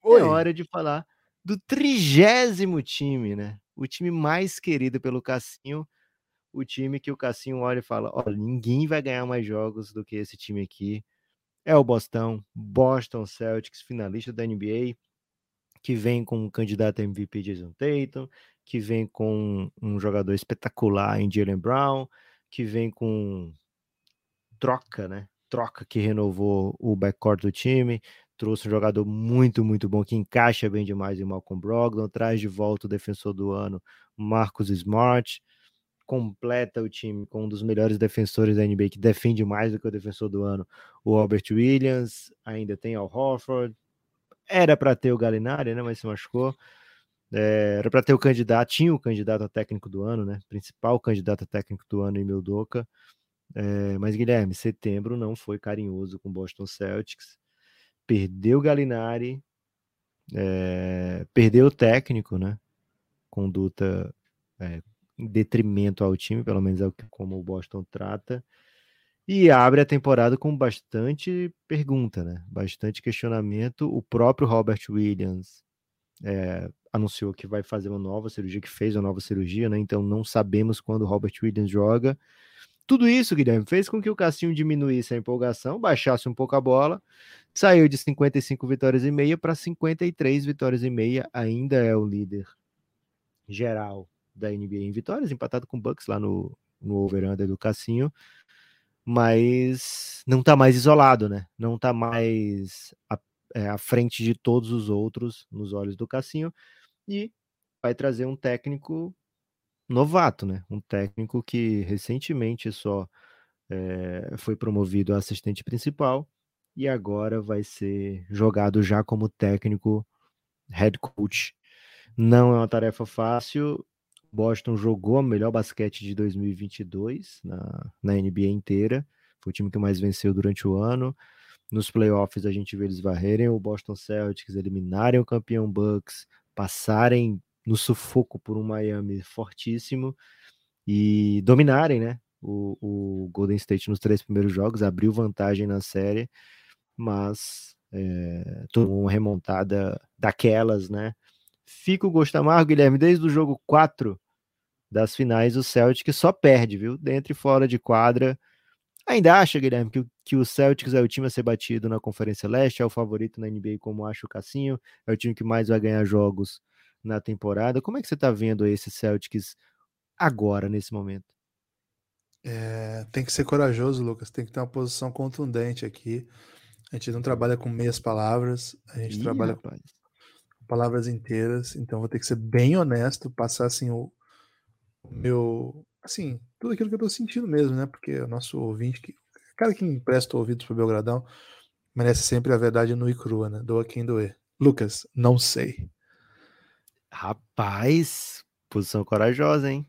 Oi. é hora de falar do trigésimo time, né? O time mais querido pelo Cassinho, o time que o Cassinho olha e fala: olha, ninguém vai ganhar mais jogos do que esse time aqui. É o Boston, Boston Celtics, finalista da NBA, que vem com um candidato a MVP Jason Tatum, que vem com um jogador espetacular em Jalen Brown, que vem com troca, né? Troca que renovou o backcourt do time, trouxe um jogador muito, muito bom que encaixa bem demais em Malcolm Brogdon, traz de volta o defensor do ano, Marcus Smart, completa o time com um dos melhores defensores da NBA que defende mais do que o defensor do ano, o Robert Williams, ainda tem Al Horford, era para ter o Galinari, né, mas se machucou. É, era para ter o candidato, tinha o candidato a técnico do ano, né? Principal candidato a técnico do ano em Mildoca. É, mas Guilherme, setembro não foi carinhoso com Boston Celtics. Perdeu o Galinari, é, perdeu o técnico, né? Conduta é, em detrimento ao time, pelo menos é o que como o Boston trata. E abre a temporada com bastante pergunta, né? Bastante questionamento. O próprio Robert Williams é, anunciou que vai fazer uma nova cirurgia, que fez uma nova cirurgia, né? Então não sabemos quando o Robert Williams joga. Tudo isso, Guilherme, fez com que o Cassinho diminuísse a empolgação, baixasse um pouco a bola, saiu de 55 vitórias e meia para 53 vitórias e meia, ainda é o líder geral da NBA em vitórias, empatado com o Bucks lá no, no over-under do Cassinho. Mas não está mais isolado, né? Não está mais à, é, à frente de todos os outros nos olhos do Cassinho e vai trazer um técnico novato, né? Um técnico que recentemente só é, foi promovido a assistente principal e agora vai ser jogado já como técnico head coach. Não é uma tarefa fácil. Boston jogou o melhor basquete de 2022 na, na NBA inteira. Foi o time que mais venceu durante o ano. Nos playoffs a gente vê eles varrerem o Boston Celtics, eliminarem o campeão Bucks, passarem no sufoco por um Miami fortíssimo e dominarem, né? O, o Golden State nos três primeiros jogos, abriu vantagem na série, mas é, tomou uma remontada daquelas, né? Fica o gosto amargo, Guilherme, desde o jogo 4 das finais, o Celtic só perde, viu? Dentro e fora de quadra. Ainda acha, Guilherme, que, que o Celtics é o time a ser batido na Conferência Leste, é o favorito na NBA, como acha o Cassinho, é o time que mais vai ganhar jogos na temporada. Como é que você está vendo esse Celtics agora, nesse momento? É, tem que ser corajoso, Lucas. Tem que ter uma posição contundente aqui. A gente não trabalha com meias palavras, a gente Ih, trabalha rapaz. Palavras inteiras. Então vou ter que ser bem honesto, passar assim o, o meu, assim, tudo aquilo que eu tô sentindo mesmo, né? Porque o nosso ouvinte, que, cara que empresta ouvidos pro Belgradão, merece sempre a verdade nua e crua, né? Doa quem doer. Lucas, não sei. Rapaz, posição corajosa, hein?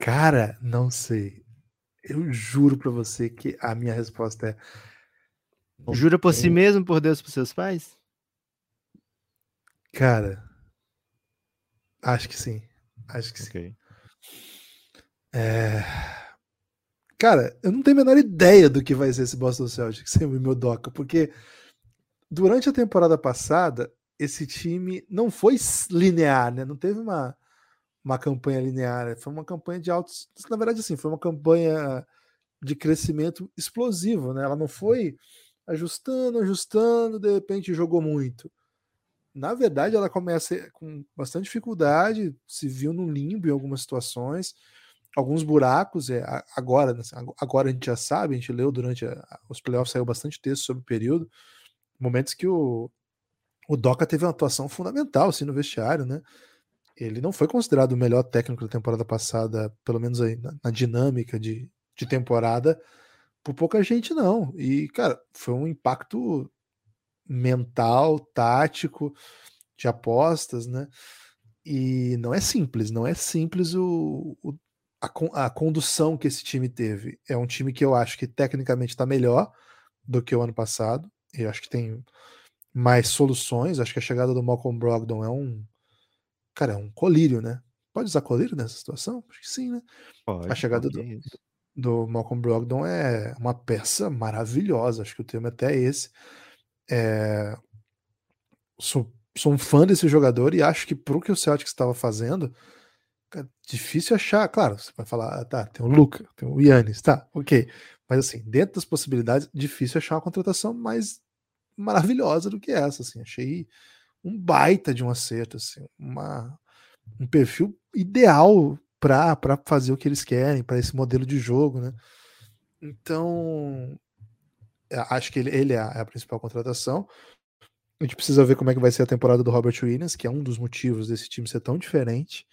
Cara, não sei. Eu juro para você que a minha resposta é. Jura por si mesmo, por Deus, por seus pais? Cara, acho que sim. Acho que okay. sim. É... Cara, eu não tenho a menor ideia do que vai ser esse Boston Celtics sem o meu Doca, porque durante a temporada passada esse time não foi linear, né? Não teve uma, uma campanha linear, foi uma campanha de altos. Na verdade, assim, foi uma campanha de crescimento explosivo, né? Ela não foi ajustando, ajustando, de repente jogou muito. Na verdade, ela começa com bastante dificuldade, se viu no limbo em algumas situações, alguns buracos. É, agora, né, agora a gente já sabe, a gente leu durante a, os playoffs, saiu bastante texto sobre o período, momentos que o, o Doca teve uma atuação fundamental assim, no vestiário, né? Ele não foi considerado o melhor técnico da temporada passada, pelo menos aí na, na dinâmica de, de temporada, por pouca gente, não. E, cara, foi um impacto mental, tático, de apostas, né? E não é simples, não é simples o, o a, a, condução que esse time teve. É um time que eu acho que tecnicamente está melhor do que o ano passado. Eu acho que tem mais soluções. Acho que a chegada do Malcolm Brogdon é um. Cara, é um colírio, né? Pode usar colírio nessa situação? Acho que sim, né? Pode, a chegada do, do Malcolm Brogdon é uma peça maravilhosa. Acho que o termo é até esse. É... Sou, sou um fã desse jogador e acho que pro que o Celtics estava fazendo, cara, difícil achar. Claro, você vai falar, ah, tá, tem o Luca, tem o Yannis, tá, ok. Mas assim, dentro das possibilidades, difícil achar uma contratação mais maravilhosa do que essa, assim. Achei um baita de um acerto, assim, uma, um perfil ideal para fazer o que eles querem, para esse modelo de jogo, né? Então, é, acho que ele, ele é, a, é a principal contratação. A gente precisa ver como é que vai ser a temporada do Robert Williams, que é um dos motivos desse time ser tão diferente.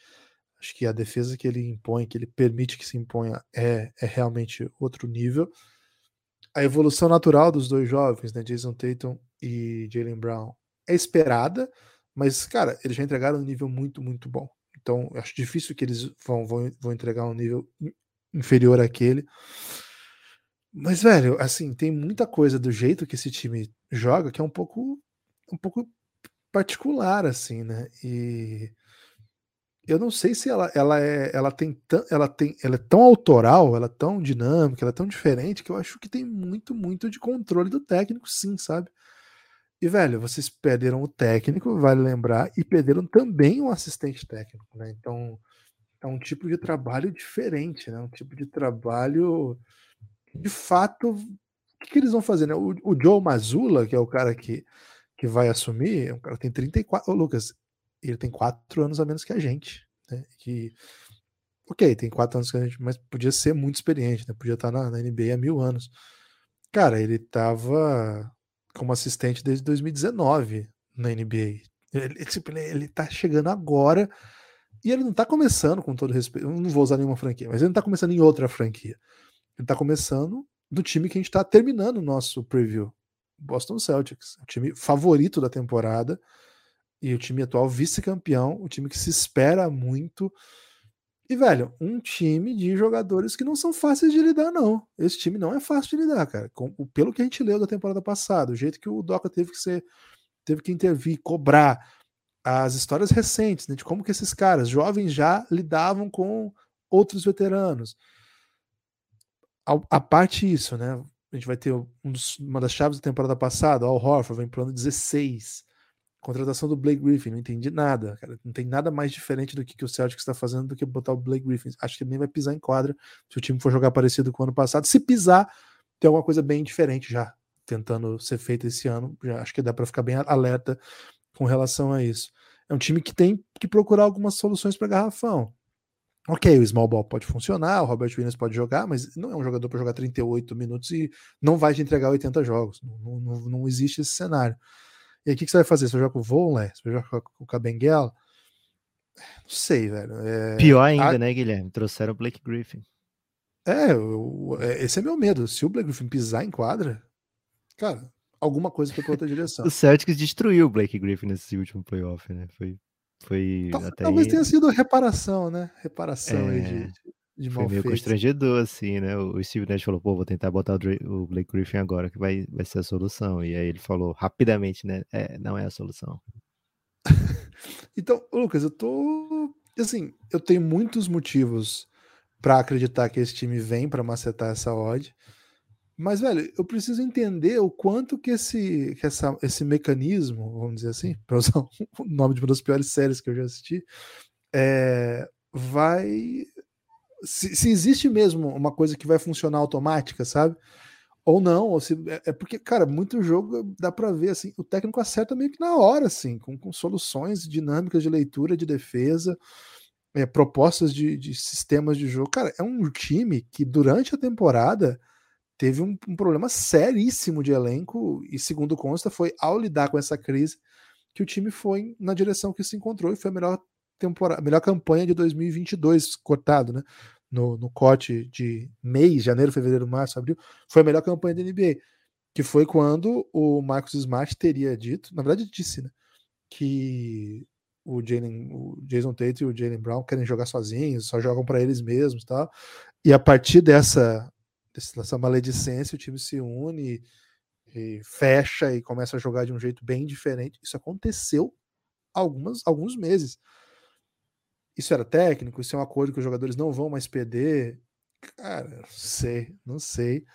Acho que a defesa que ele impõe, que ele permite que se imponha, é, é realmente outro nível a evolução natural dos dois jovens, né, Jason Tatum e Jalen Brown, é esperada, mas, cara, eles já entregaram um nível muito, muito bom. Então, acho difícil que eles vão, vão, vão entregar um nível inferior àquele. Mas, velho, assim, tem muita coisa do jeito que esse time joga que é um pouco, um pouco particular, assim, né? E eu não sei se ela, ela é, ela tem, ela tem, ela é tão autoral, ela é tão dinâmica, ela é tão diferente que eu acho que tem muito, muito de controle do técnico, sim, sabe? E velho, vocês perderam o técnico, vale lembrar, e perderam também um assistente técnico, né? Então é um tipo de trabalho diferente, né? Um tipo de trabalho, de fato, o que, que eles vão fazer, né? O, o Joe Mazula, que é o cara que, que vai assumir, o cara tem 34, ô Lucas, ele tem quatro anos a menos que a gente. Né? Que ok, tem quatro anos que a gente, mas podia ser muito experiente, né? Podia estar na, na NBA há mil anos. Cara, ele estava como assistente desde 2019 na NBA. Ele, tipo, ele, ele tá chegando agora e ele não tá começando, com todo respeito, eu não vou usar nenhuma franquia, mas ele não tá começando em outra franquia. Ele tá começando do time que a gente tá terminando o nosso preview. Boston Celtics, o time favorito da temporada e o time atual vice-campeão, o time que se espera muito. E, velho, um time de jogadores que não são fáceis de lidar, não. Esse time não é fácil de lidar, cara. Com, pelo que a gente leu da temporada passada, o jeito que o Doca teve que ser, teve que intervir, cobrar, as histórias recentes, né, de como que esses caras, jovens, já lidavam com outros veteranos. A, parte isso, né? A gente vai ter um dos, uma das chaves da temporada passada, Al Horford vem pro ano 16. Contratação do Blake Griffin, não entendi nada, cara. Não tem nada mais diferente do que, que o Celtics está fazendo do que botar o Blake Griffin. Acho que ele nem vai pisar em quadra se o time for jogar parecido com o ano passado. Se pisar, tem alguma coisa bem diferente já tentando ser feita esse ano. Já acho que dá para ficar bem alerta com relação a isso. É um time que tem que procurar algumas soluções para garrafão. Ok, o small ball pode funcionar, o Robert Williams pode jogar, mas não é um jogador para jogar 38 minutos e não vai te entregar 80 jogos. Não, não, não existe esse cenário. E aí, o que, que, você vai fazer? Você vai jogar com o Volner? Você vai jogar com o Cabenguela? Não sei, velho. É... Pior ainda, a... né, Guilherme? Trouxeram o Blake Griffin. É, eu... É, esse é meu medo. Se o Blake Griffin pisar em quadra, cara, alguma coisa foi para outra direção. o Celtics destruiu o Blake Griffin nesse último playoff, né? Foi, foi Tal, Talvez aí... tenha sido reparação, né? Reparação é... aí de, de Foi meio constrangedor, assim, né? O Steve Nash falou, pô, vou tentar botar o, Blake Griffin agora, que vai, vai ser a solução. E aí ele falou rapidamente, né? É, não é a solução. então, Lucas, eu tô. Assim, eu tenho muitos motivos para acreditar que esse time vem para macetar essa odd. Mas, velho, eu preciso entender o quanto que esse, que essa, esse mecanismo, vamos dizer assim, para usar o nome de uma das piores séries que eu já assisti, é, vai. Se, se, existe mesmo uma coisa que vai funcionar automática, sabe? Ou não, ou se, é, é porque, cara, muito jogo dá para ver assim, o técnico acerta meio que na hora, assim, com, com soluções dinâmicas de leitura, de defesa, é, propostas de, de sistemas de jogo. Cara, é um time que durante a temporada teve um, um, problema seríssimo de elenco e, segundo consta, foi ao lidar com essa crise que o time foi na direção que se encontrou e foi a melhor temporada, melhor campanha de 2022 cortado, né? No, no corte de mês, janeiro, fevereiro, março, abril, foi a melhor campanha da NBA, que foi quando o Marcos Smart teria dito, na verdade disse, né, que o, Jalen, o Jason Tate e o Jalen Brown querem jogar sozinhos, só jogam para eles mesmos, tal. E a partir dessa dessa maledicência, o time se une e fecha e começa a jogar de um jeito bem diferente. Isso aconteceu algumas, alguns meses. Isso era técnico? Isso é um acordo que os jogadores não vão mais perder? Cara, não sei, não sei.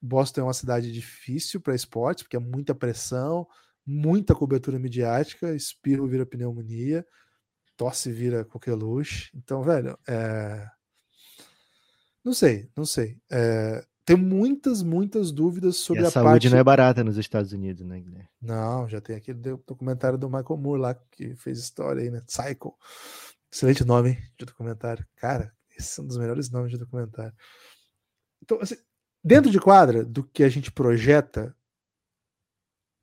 Boston é uma cidade difícil para esportes, porque é muita pressão, muita cobertura midiática, espirro vira pneumonia, tosse vira coqueluche. Então, velho, é... não sei, não sei. É tem muitas, muitas dúvidas sobre a, a saúde parte... não é barata nos Estados Unidos, né, Guilherme? Não, já tem aquele documentário do Michael Moore lá que fez história aí, né? Psycho. Excelente nome hein, de documentário. Cara, esse é um dos melhores nomes de documentário. Então, assim, dentro de quadra do que a gente projeta,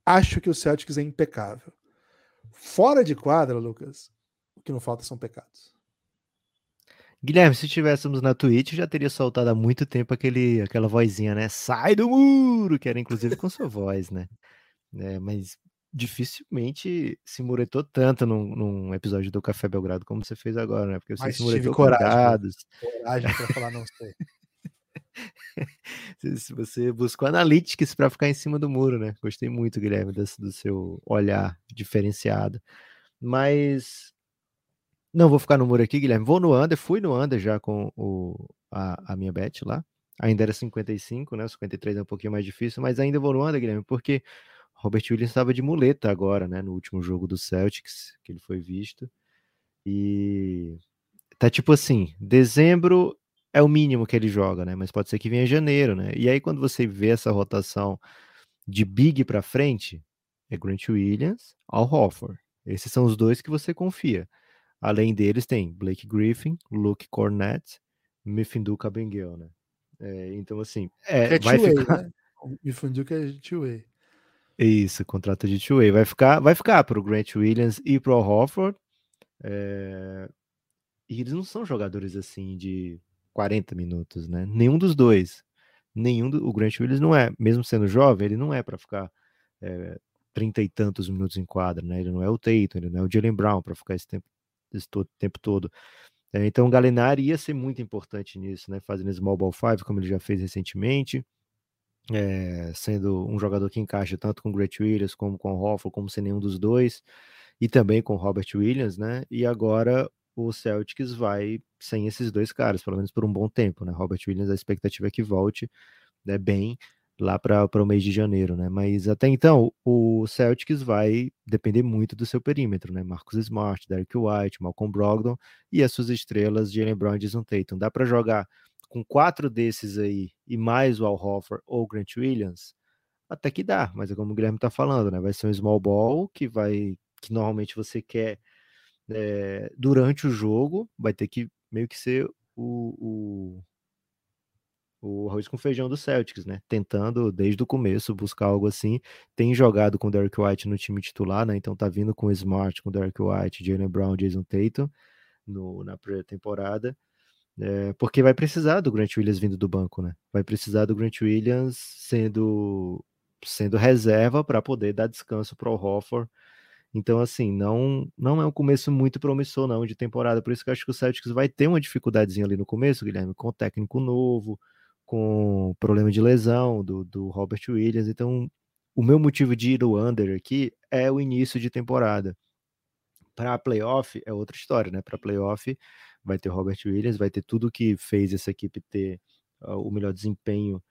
acho que o Celtics é impecável. Fora de quadra, Lucas, o que não falta são pecados. Guilherme, se estivéssemos na Twitch, já teria soltado há muito tempo aquele, aquela vozinha, né? Sai do muro! Que era inclusive com sua voz, né? É, mas dificilmente se muretou tanto num, num, episódio do Café Belgrado como você fez agora, né? Porque você mas se muretou coragem, coragem para falar não sei. se você buscou analytics para ficar em cima do muro, né? Gostei muito, Guilherme, desse, do seu olhar diferenciado. Mas não vou ficar no muro aqui, Guilherme. Vou no under, fui no under já com o, a, a minha bet lá. Ainda era 55, né? 53 é um pouquinho mais difícil, mas ainda vou no under, Guilherme, porque Robert Williams estava de muleta agora, né? No último jogo do Celtics, que ele foi visto. E tá tipo assim, dezembro é o mínimo que ele joga, né? Mas pode ser que venha janeiro, né? E aí quando você vê essa rotação de big para frente, é Grant Williams, Al Hofford. Esses são os dois que você confia. Além deles, tem Blake Griffin, Luke Cornett, Mifindu Kabengel, né? É, então, assim, é, É vai ficar. né? O Mifunduka é two-way. Isso, contrato de two-way. Vai ficar, vai ficar para o Grant Williams e para o Hofford. É, E eles não são jogadores assim de 40 minutos, né? Nenhum dos dois. Nenhum do, o Grant Williams não é, mesmo sendo jovem, ele não é para ficar é, 30 e tantos minutos em quadra, né? Ele não é o Tatum, ele não é o Jalen Brown para ficar esse tempo, esse todo, tempo todo. É, então o Galinari ia ser muito importante nisso, né? Fazendo small ball five, como ele já fez recentemente. É, sendo um jogador que encaixa tanto com o Grant Williams como com o Hoffman, como sem nenhum dos dois, e também com o Robert Williams, né? E agora o Celtics vai sem esses dois caras, pelo menos por um bom tempo, né? Robert Williams, a expectativa é que volte né, bem lá para o mês de janeiro, né? Mas até então, o Celtics vai depender muito do seu perímetro, né? Marcus Smart, Derek White, Malcolm Brogdon e as suas estrelas, Jalen Brown e Jason Tatum. Dá para jogar com quatro desses aí e mais o Al Horford ou Grant Williams? Até que dá, mas é como o Guilherme tá falando, né? Vai ser um small ball que vai que normalmente você quer é, durante o jogo, vai ter que meio que ser o, o, o arroz com feijão do Celtics, né? Tentando desde o começo buscar algo assim. Tem jogado com o Derek White no time titular, né? Então tá vindo com o Smart, com o Derek White, Jalen Brown, Jason Tatum no, na pré-temporada. É, porque vai precisar do Grant Williams vindo do banco, né? Vai precisar do Grant Williams sendo sendo reserva para poder dar descanso para o Hofford então, assim, não, não é um começo muito promissor, não, de temporada. Por isso que eu acho que o Celtics vai ter uma dificuldadezinha ali no começo, Guilherme, com o técnico novo, com problema de lesão do, do Robert Williams. Então, o meu motivo de ir no under aqui é o início de temporada. Para playoff é outra história, né? Para playoff vai ter Robert Williams, vai ter tudo que fez essa equipe ter uh, o melhor desempenho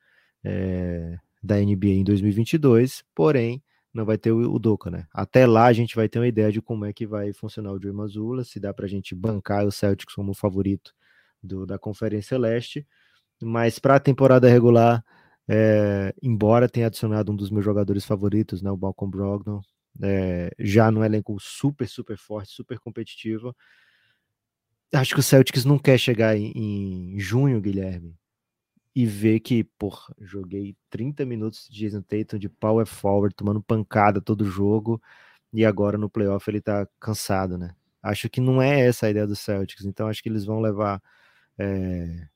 é, da NBA em 2022, porém não vai ter o, o Doca, né? Até lá a gente vai ter uma ideia de como é que vai funcionar o Joey Mazzulla, se dá para a gente bancar o Celtics como favorito do, da Conferência Leste, mas para a temporada regular, é, embora tenha adicionado um dos meus jogadores favoritos, né, o Malcolm Brogdon, é, já no elenco super, super forte, super competitivo, acho que o Celtics não quer chegar em, em junho, Guilherme, e ver que, porra, joguei 30 minutos de Jason Tatum de power forward, tomando pancada todo jogo, e agora no playoff ele tá cansado, né? Acho que não é essa a ideia do Celtics, então acho que eles vão levar é,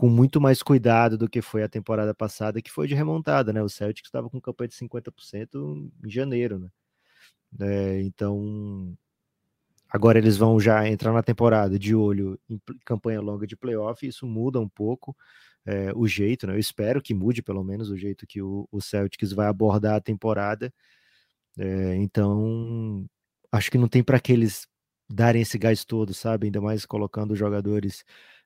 com muito mais cuidado do que foi a temporada passada, que foi de remontada, né? O Celtics estava com campanha de 50% em janeiro, né? É, então, agora eles vão já entrar na temporada de olho em campanha longa de playoff, isso muda um pouco é, o jeito, né? Eu espero que mude pelo menos o jeito que o, o Celtics vai abordar a temporada. É, então, acho que não tem para que eles darem esse gás todo, sabe? Ainda mais colocando jogadores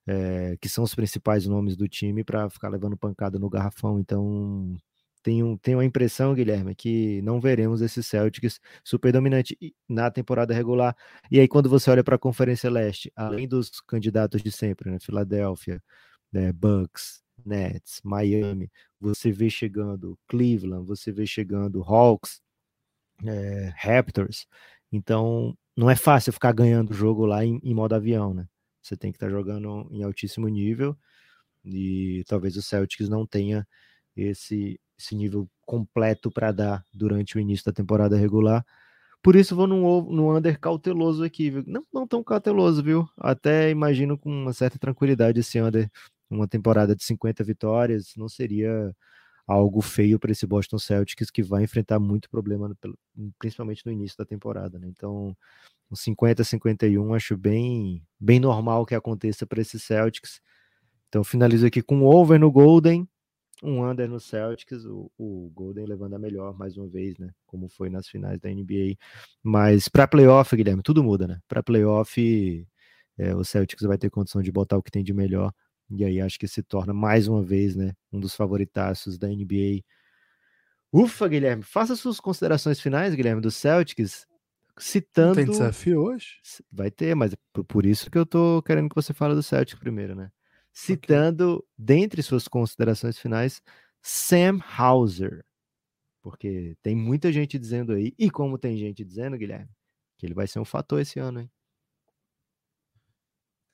é, que são os principais nomes do time para ficar levando pancada no garrafão. Então, tenho, tenho a impressão, Guilherme, que não veremos esses Celtics super dominante na temporada regular. E aí, quando você olha para a Conferência Leste, além dos candidatos de sempre, né? Filadélfia, né, Bucks, Nets, Miami, você vê chegando Cleveland, você vê chegando Hawks, é, Raptors. Então, não é fácil ficar ganhando o jogo lá em, em modo avião, né? Você tem que estar tá jogando em altíssimo nível e talvez o Celtics não tenha esse, esse nível completo para dar durante o início da temporada regular. Por isso vou no, under cauteloso aqui, viu? Não, não tão cauteloso, viu? Até imagino com uma certa tranquilidade esse under uma temporada de 50 vitórias não seria algo feio para esse Boston Celtics que vai enfrentar muito problema, principalmente no início da temporada. Né? Então, uns 50 51 acho bem, bem normal que aconteça para esses Celtics. Então, finalizo aqui com over no Golden, um under no Celtics, o, o, Golden levando a melhor mais uma vez, né? Como foi nas finais da NBA. Mas para playoff, Guilherme, tudo muda, né? Para playoff, é, o Celtics vai ter condição de botar o que tem de melhor e aí acho que se torna mais uma vez, né, um dos favoritaços da NBA. Ufa, Guilherme, faça suas considerações finais, Guilherme, do Celtics, citando. Tem desafio hoje? Vai ter, mas por isso que eu tô querendo que você fale do Celtics primeiro, né? Citando, okay. dentre suas considerações finais, Sam Hauser. Porque tem muita gente dizendo aí, e como tem gente dizendo, Guilherme, que ele vai ser um fator esse ano, hein?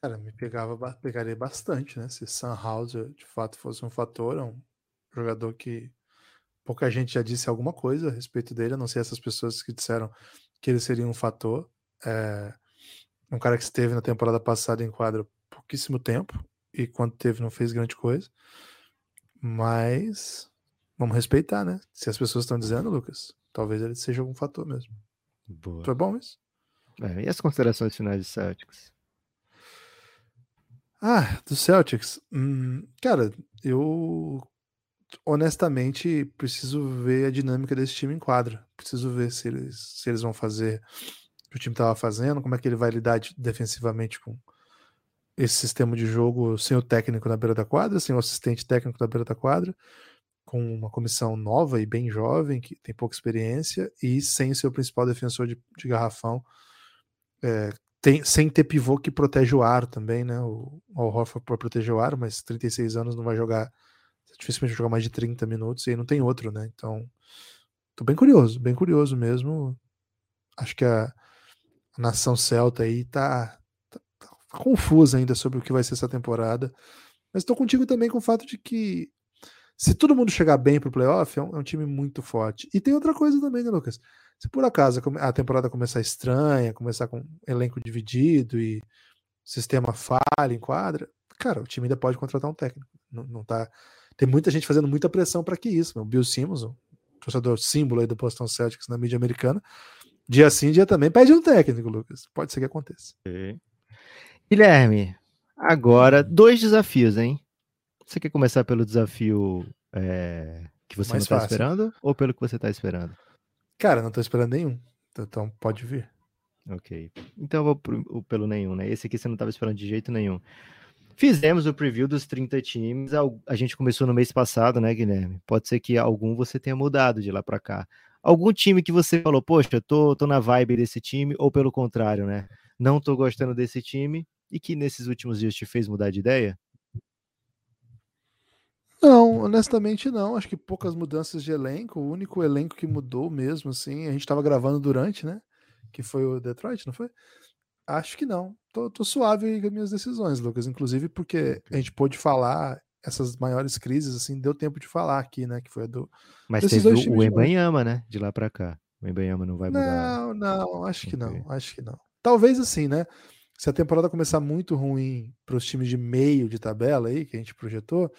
Cara, me pegava, pegaria bastante, né? Se Sunhauser de fato fosse um fator, é um jogador que pouca gente já disse alguma coisa a respeito dele, a não ser essas pessoas que disseram que ele seria um fator. É um cara que esteve na temporada passada em quadro pouquíssimo tempo e quando teve não fez grande coisa. Mas vamos respeitar, né? Se as pessoas estão dizendo, Lucas, talvez ele seja algum fator mesmo. Boa. Foi bom isso? É, e as considerações finais de Celtics? Ah, do Celtics. Hum, cara, eu honestamente preciso ver a dinâmica desse time em quadra. Preciso ver se eles, se eles vão fazer o que o time estava fazendo, como é que ele vai lidar de, defensivamente com esse sistema de jogo sem o técnico na beira da quadra, sem o assistente técnico na beira da quadra, com uma comissão nova e bem jovem, que tem pouca experiência, e sem o seu principal defensor de, de garrafão, é, tem, sem ter pivô que protege o ar também, né? O Horford pode proteger o ar, mas 36 anos não vai jogar, dificilmente jogar mais de 30 minutos e aí não tem outro, né? Então, tô bem curioso, bem curioso mesmo. Acho que a, a nação celta aí tá, tá, tá, confusa ainda sobre o que vai ser essa temporada. Mas tô contigo também com o fato de que se todo mundo chegar bem pro playoff, é um, é um time muito forte. E tem outra coisa também, né, Lucas? Se por acaso a temporada começar estranha, começar com elenco dividido e sistema falha em quadra, cara, o time ainda pode contratar um técnico. Não, não tá. Tem muita gente fazendo muita pressão para que isso. O Bill Simmons, o torcedor símbolo aí do Boston Celtics na mídia americana, dia sim, dia também, pede um técnico, Lucas. Pode ser que aconteça. Guilherme, agora dois desafios, hein? Você quer começar pelo desafio é, que você Mais não está esperando ou pelo que você está esperando? Cara, não tô esperando nenhum. Então pode vir. Ok. Então eu vou pro, pelo nenhum, né? Esse aqui você não tava esperando de jeito nenhum. Fizemos o preview dos 30 times. A gente começou no mês passado, né, Guilherme? Pode ser que algum você tenha mudado de lá para cá. Algum time que você falou, poxa, tô, tô na vibe desse time, ou pelo contrário, né? Não tô gostando desse time e que nesses últimos dias te fez mudar de ideia? Não, honestamente não. Acho que poucas mudanças de elenco. O único elenco que mudou mesmo, assim, a gente estava gravando durante, né? Que foi o Detroit, não foi? Acho que não. Tô, tô suave com as minhas decisões, Lucas. Inclusive porque a gente pôde falar essas maiores crises, assim, deu tempo de falar aqui, né? Que foi a do. Mas teve o, o Embanyama, né? De lá para cá. O Embanyama não vai mudar. Não, não, acho que não. Acho que não. Talvez assim, né? Se a temporada começar muito ruim para os times de meio de tabela aí, que a gente projetou,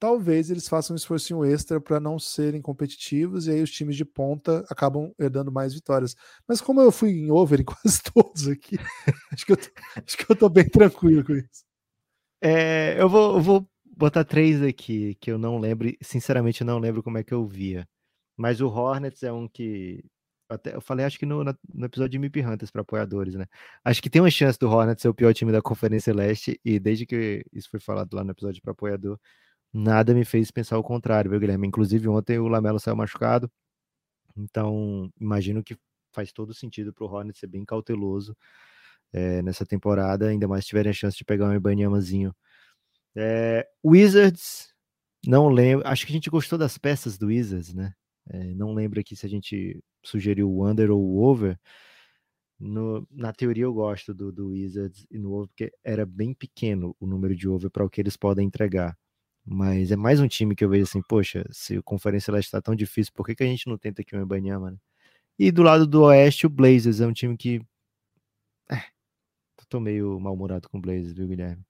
talvez eles façam um esforço extra para não serem competitivos e aí os times de ponta acabam herdando mais vitórias. Mas como eu fui em over em quase todos aqui, acho, que eu tô, acho que eu tô bem tranquilo com isso. É, eu, vou, eu vou botar três aqui que eu não lembro, sinceramente eu não lembro como é que eu via. Mas o Hornets é um que até eu falei, acho que no, no episódio de Mip Hunters para apoiadores, né? Acho que tem uma chance do Hornets ser o pior time da Conferência Leste, e desde que isso foi falado lá no episódio para apoiador, nada me fez pensar o contrário, viu, Guilherme? Inclusive, ontem o Lamelo saiu machucado, então imagino que faz todo sentido para o Hornets ser bem cauteloso é, nessa temporada, ainda mais se tiverem a chance de pegar um Ibanyamazinho. É, Wizards, não lembro, acho que a gente gostou das peças do Wizards, né? É, não lembro aqui se a gente sugeriu o under ou o over. No, na teoria eu gosto do, do Wizards e no over porque era bem pequeno o número de over para o que eles podem entregar. Mas é mais um time que eu vejo assim, poxa, se o Conferência Leste está tão difícil, por que, que a gente não tenta aqui o Ibanyama, né? E do lado do Oeste, o Blazers é um time que. É, tô meio mal-humorado com o Blazers, viu, Guilherme?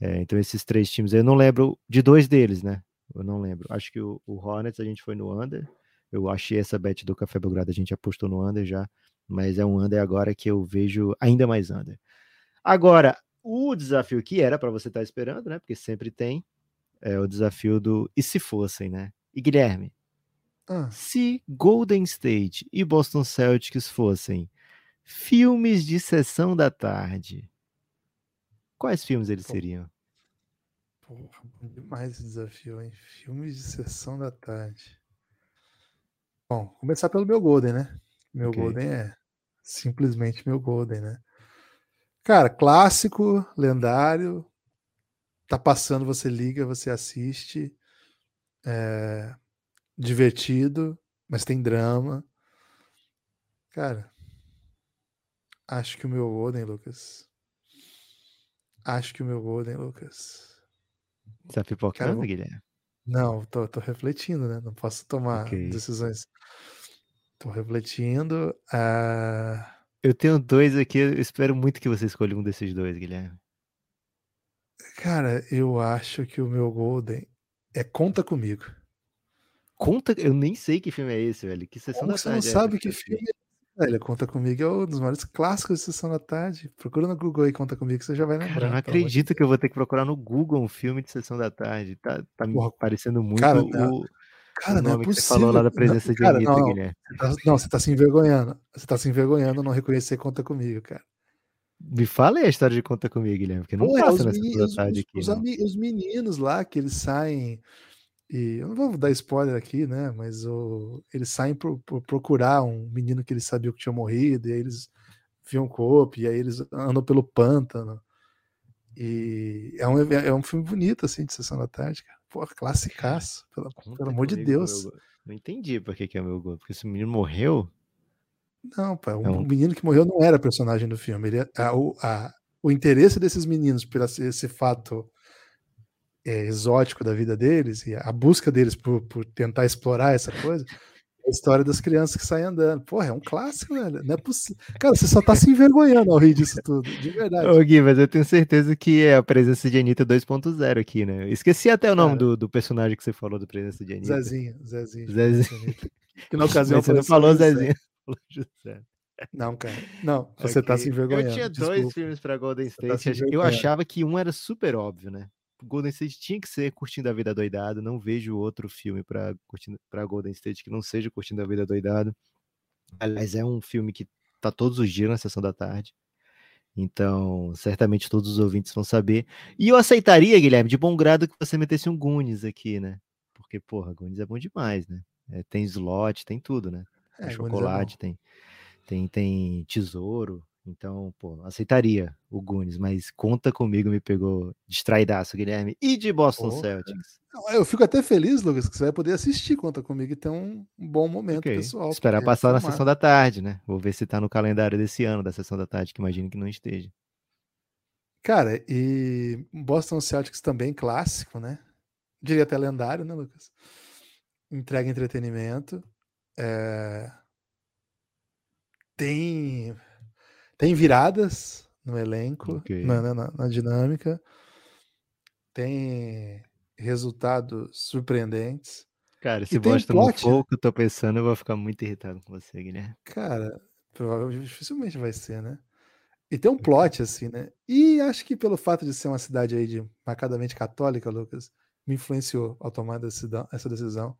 É, então, esses três times, eu não lembro de dois deles, né? Eu não lembro. Acho que o, o Hornets a gente foi no under. Eu achei essa bet do Café Belgrado, a gente apostou no under já. Mas é um under agora que eu vejo ainda mais under. Agora, o desafio que era para você estar tá esperando, né? Porque sempre tem, é o desafio do e se fossem, né? E Guilherme, ah. se Golden State e Boston Celtics fossem filmes de sessão da tarde, quais filmes eles seriam? Porra, demais esse desafio, hein? Filmes de sessão da tarde. Bom, começar pelo meu Golden, né? Meu okay. Golden é simplesmente meu Golden, né? Cara, clássico, lendário, tá passando, você liga, você assiste. É divertido, mas tem drama. Cara, acho que o meu Oden, Lucas. Acho que o meu Golden, Lucas. Você tá pipocando, vou... Guilherme? Não, tô, tô refletindo, né? Não posso tomar okay. decisões. Tô refletindo. Uh... Eu tenho dois aqui, eu espero muito que você escolha um desses dois, Guilherme. Cara, eu acho que o meu Golden é Conta Comigo. Conta, eu nem sei que filme é esse, velho. Que sessão Como da você tarde. Você não sabe é, que filme é Velho, Conta Comigo é um dos maiores clássicos de Sessão da Tarde. Procura no Google aí, Conta Comigo, você já vai lembrar. Cara, não acredito que eu vou ter que procurar no Google um filme de Sessão da Tarde. Tá, tá me parecendo muito cara, o, cara, o nome não é que você falou lá da presença não, de cara, Anitta, não, Guilherme. Tá, não, você tá se envergonhando. Você tá se envergonhando não reconhecer Conta Comigo, cara. Me fala aí a história de Conta Comigo, Guilherme, porque não Pô, passa é, nessa meninos, tarde aqui. Os, os, meninos lá que eles saem e eu não vou dar spoiler aqui, né? Mas o, eles saem por, por, procurar um menino que eles sabiam que tinha morrido, e aí eles viam o corpo, e aí eles andam pelo pântano. E é um, é um filme bonito, assim, de Sessão da Tarde, cara. Pô, classicaço, pelo, pelo amor de Deus. Não entendi por que, que é o meu gol. Porque esse menino morreu? Não, pá, o é um... menino que morreu não era personagem do filme. Ele, é, a, o, a, o interesse desses meninos por esse, esse fato é, exótico da vida deles e a busca deles por, por tentar explorar essa coisa. É a história das crianças que saem andando. Porra, é um clássico, velho. Não é possível. Cara, você só tá se envergonhando ao rir disso tudo, de verdade. Ô, Gui, mas eu tenho certeza que é a presença de Anitta 2.0 aqui, né? Eu esqueci até o nome do, do personagem que você falou da presença de Anitta. Zezinho, Zezinho. Zezinho. Que na ocasião você não falou Zezinho. Falou José. Não, cara. Não, você okay. tá se envergonhando. Eu tinha Desculpa. dois filmes pra Golden tá State. Tá eu achava que um era super óbvio, né? Golden State tinha que ser Curtindo a Vida Doidado. Não vejo outro filme para para Golden State que não seja Curtindo a Vida Doidado. Aliás, é um filme que tá todos os dias na sessão da tarde. Então, certamente todos os ouvintes vão saber. E eu aceitaria, Guilherme, de bom grado que você metesse um Goonies aqui, né? Porque, porra, Goonies é bom demais, né? É, tem slot, tem tudo, né? Tem é, é chocolate, é tem, tem, tem tesouro. Então, pô, aceitaria o Gunes, mas conta comigo, me pegou distraidaço, Guilherme. E de Boston Pô, Celtics? Eu fico até feliz, Lucas, que você vai poder assistir Conta Comigo e ter um bom momento, okay. pessoal. Esperar passar na sessão da tarde, né? Vou ver se tá no calendário desse ano, da sessão da tarde, que imagino que não esteja. Cara, e Boston Celtics também clássico, né? Diria até lendário, né, Lucas? Entrega entretenimento. É... Tem tem viradas no elenco, okay. na, na, na, dinâmica. Tem resultados surpreendentes. Cara, se Boston um não for o que eu tô pensando, eu vou ficar muito irritado com você, Guilherme. Cara, provavelmente dificilmente vai ser, né? E tem um plot, assim, né? E acho que pelo fato de ser uma cidade aí de marcadamente católica, Lucas, me influenciou ao tomar essa decisão.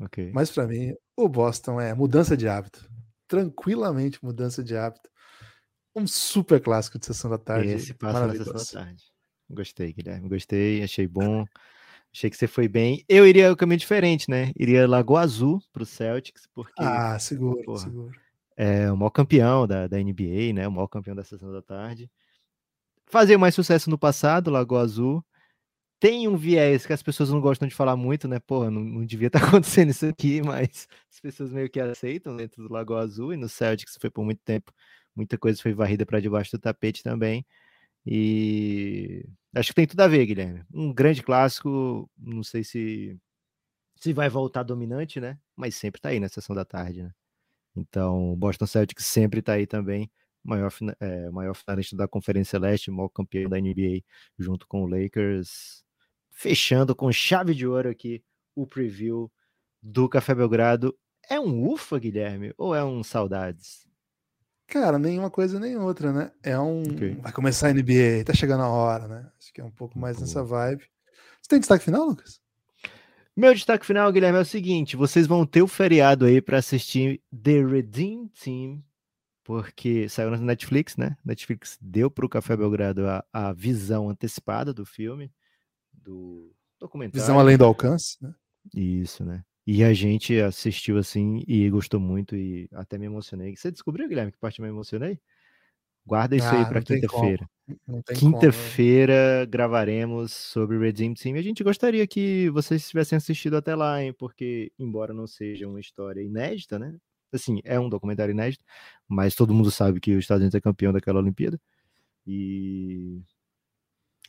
Okay. Mas para mim, o Boston é mudança de hábito. Tranquilamente mudança de hábito. Um super clássico de Sessão da Tarde. Esse passa na Sessão da Tarde. Gostei, Guilherme. Gostei, achei bom. Achei que você foi bem. Eu iria o caminho diferente, né? Iria Lagoa Azul pro Celtics, porque. Ah, seguro, porra, seguro. É o maior campeão da, da NBA, né? O maior campeão da Sessão da Tarde. Fazia mais sucesso no passado, Lagoa Azul. Tem um viés que as pessoas não gostam de falar muito, né? Porra, não, não devia estar tá acontecendo isso aqui, mas as pessoas meio que aceitam dentro do Lagoa Azul e no Celtics foi por muito tempo muita coisa foi varrida para debaixo do tapete também. E acho que tem tudo a ver, Guilherme. Um grande clássico, não sei se se vai voltar dominante, né? Mas sempre tá aí na sessão da tarde, né? Então, Boston Celtics sempre tá aí também, maior, é, maior finalista da Conferência Leste, maior campeão da NBA, junto com o Lakers. Fechando com chave de ouro aqui o preview do Café Belgrado. É um ufa, Guilherme? Ou é um saudades? Cara, nenhuma coisa nem outra, né? É um. Okay. Vai começar a NBA, tá chegando a hora, né? Acho que é um pouco mais nessa vibe. Você tem destaque final, Lucas? Meu destaque final, Guilherme, é o seguinte: vocês vão ter o feriado aí para assistir The Redeem Team, porque saiu na Netflix, né? Netflix deu para o Café Belgrado a, a visão antecipada do filme, do documentário. Visão além do alcance, né? Isso, né? E a gente assistiu assim e gostou muito e até me emocionei. Você descobriu, Guilherme, que parte me emocionei? Guarda isso ah, aí para quinta-feira. Quinta-feira gravaremos sobre Redeem Team. A gente gostaria que vocês tivessem assistido até lá, hein? Porque, embora não seja uma história inédita, né? Assim, é um documentário inédito, mas todo mundo sabe que os Estados Unidos é campeão daquela Olimpíada. E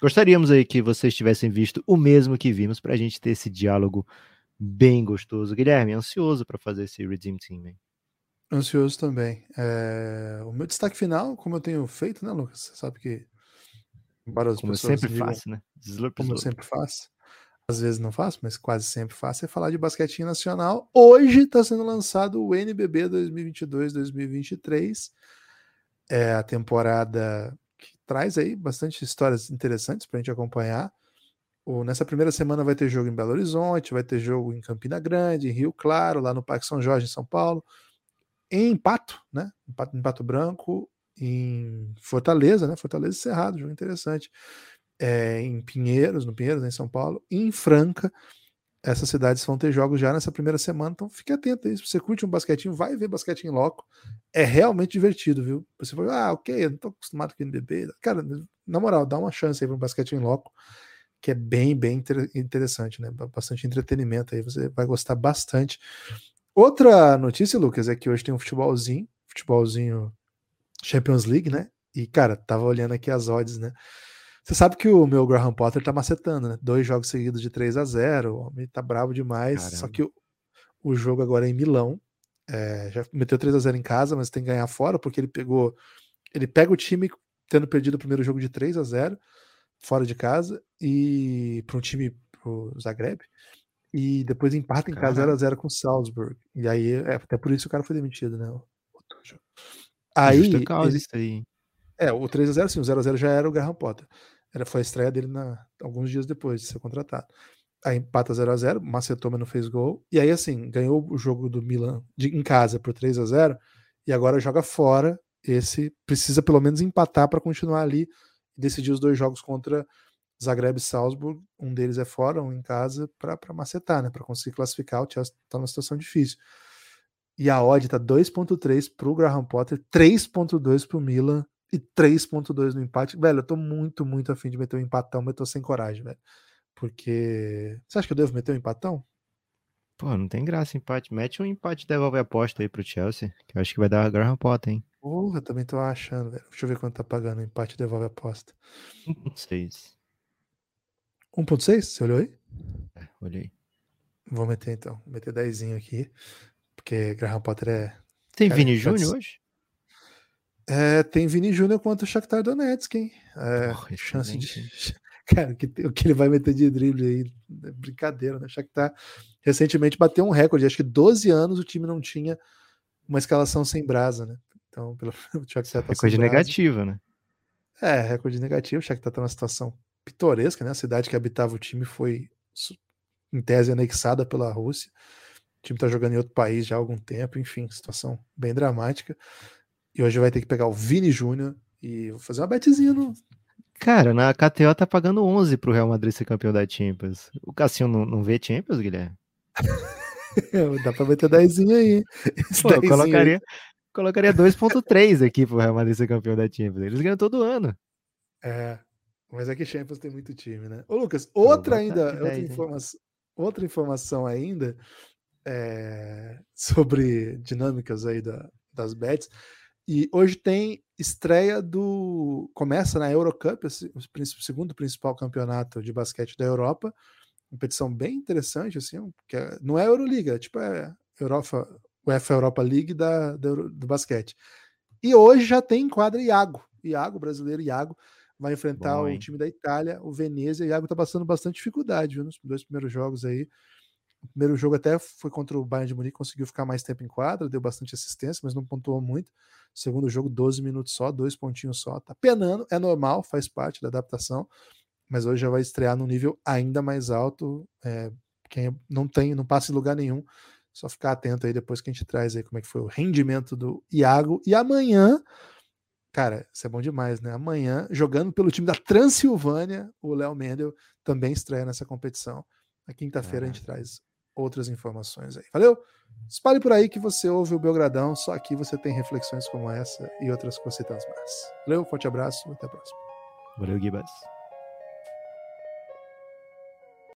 Gostaríamos aí que vocês tivessem visto o mesmo que vimos para a gente ter esse diálogo bem gostoso. Guilherme, ansioso para fazer esse Redeem Team. Hein? Ansioso também. É... O meu destaque final, como eu tenho feito, né, Lucas? Você sabe que. Embora as como eu sempre faço, né? Slurp, como slurp. eu sempre faço. Às vezes não faço, mas quase sempre faço, é falar de basquetinho nacional. Hoje está sendo lançado o NBB 2022-2023. É a temporada traz aí bastante histórias interessantes para a gente acompanhar. O, nessa primeira semana vai ter jogo em Belo Horizonte, vai ter jogo em Campina Grande, em Rio Claro, lá no Parque São Jorge, em São Paulo, em Pato, né? Em Pato, em Pato Branco, em Fortaleza, né? Fortaleza e Cerrado, jogo interessante. É, em Pinheiros, no Pinheiros, né, em São Paulo, em Franca. Essas cidades vão ter jogos já nessa primeira semana, então fique atento aí. Se você curte um basquetinho, vai ver basquetinho loco. É realmente divertido, viu? Você fala, ah, ok, eu não tô acostumado com NBB. Cara, na moral, dá uma chance aí para um basquetinho loco, que é bem, bem interessante, né? Bastante entretenimento aí, você vai gostar bastante. Outra notícia, Lucas, é que hoje tem um futebolzinho, futebolzinho Champions League, né? E, cara, tava olhando aqui as odds, né? Você sabe que o meu Graham Potter tá macetando, né? Dois jogos seguidos de 3 a 0 O homem tá bravo demais. Caramba. Só que o, o jogo agora é em Milão. É, já meteu 3 a 0 em casa, mas tem que ganhar fora, porque ele pegou. Ele pega o time tendo perdido o primeiro jogo de 3 a 0 fora de casa, e para um time pro Zagreb e depois empata em casa 0x0 com o Salzburg. E aí, é, até por isso o cara foi demitido, né? Aí. Causa, ele, isso aí. É, o 3x0, sim, o 0x0 já era o Graham Potter. Era, foi a estreia dele na, alguns dias depois de ser contratado. Aí empata 0x0, Macetoma não fez gol. E aí, assim, ganhou o jogo do Milan de, em casa por 3x0 e agora joga fora. Esse precisa pelo menos empatar para continuar ali e decidir os dois jogos contra Zagreb e Salzburg, um deles é fora, um em casa, para macetar, né? Para conseguir classificar. O Chelsea está numa situação difícil. E a odd tá 2.3 para o Graham Potter, 3.2 para o Milan e 3.2 no empate. Velho, eu tô muito, muito afim de meter um empatão, mas eu tô sem coragem, velho. Porque. Você acha que eu devo meter um empatão? Pô, não tem graça empate. Mete um empate e devolve a aposta aí pro Chelsea, que eu acho que vai dar Graham Potter, hein? Porra, também tô achando, velho. Deixa eu ver quanto tá pagando o empate e devolve a aposta. 1.6. 1.6? Você olhou aí? É, olhei. Vou meter então. Vou meter 10 aqui. Porque Graham Potter é. Tem cara, Vini Júnior hoje? É, tem Vini Júnior contra o Shakhtar Donetsk, hein? É, Porra, chance de. Cara, que, o que ele vai meter de drible aí, é brincadeira, né? O Shakhtar recentemente bateu um recorde. Acho que 12 anos o time não tinha uma escalação sem brasa, né? Então, pelo o Shakhtar tá Recorde negativa, né? É, recorde negativo. O Shakhtar tá numa situação pitoresca, né? A cidade que habitava o time foi, em tese, anexada pela Rússia. O time está jogando em outro país já há algum tempo, enfim, situação bem dramática. E hoje vai ter que pegar o Vini Júnior e vou fazer uma betezinha no. Cara, na KTO tá pagando 11 pro Real Madrid ser campeão da Champions. O Cassinho não, não vê Champions, Guilherme? Dá pra meter 10 aí. Pô, eu colocaria, colocaria 2.3 aqui pro Real Madrid ser campeão da Champions. Eles ganham todo ano. É, mas é que Champions tem muito time, né? Ô, Lucas, outra ainda, outra, informação, outra informação ainda é, sobre dinâmicas aí da, das bets. E hoje tem estreia do. Começa na Eurocup, o segundo principal campeonato de basquete da Europa. Competição bem interessante, assim, que é, não é Euroliga, é tipo é Europa, UEFA Europa League da, da, do basquete. E hoje já tem quadra Iago, Iago, brasileiro Iago, vai enfrentar Bom, o time da Itália, o Venezia. Iago tá passando bastante dificuldade, viu? Nos dois primeiros jogos aí. Primeiro jogo até foi contra o Bayern de Munique, conseguiu ficar mais tempo em quadra, deu bastante assistência, mas não pontuou muito. Segundo jogo, 12 minutos só, dois pontinhos só. Tá penando, é normal, faz parte da adaptação, mas hoje já vai estrear num nível ainda mais alto. É, quem não tem, não passa em lugar nenhum, só ficar atento aí depois que a gente traz aí como é que foi o rendimento do Iago. E amanhã Cara, isso é bom demais, né? Amanhã, jogando pelo time da Transilvânia, o Léo Mendel também estreia nessa competição. Na quinta-feira a gente traz outras informações aí. Valeu? Espalhe por aí que você ouve o Belgradão, só aqui você tem reflexões como essa e outras cositas mais. Valeu, forte abraço, até a próxima. Valeu, Gibas.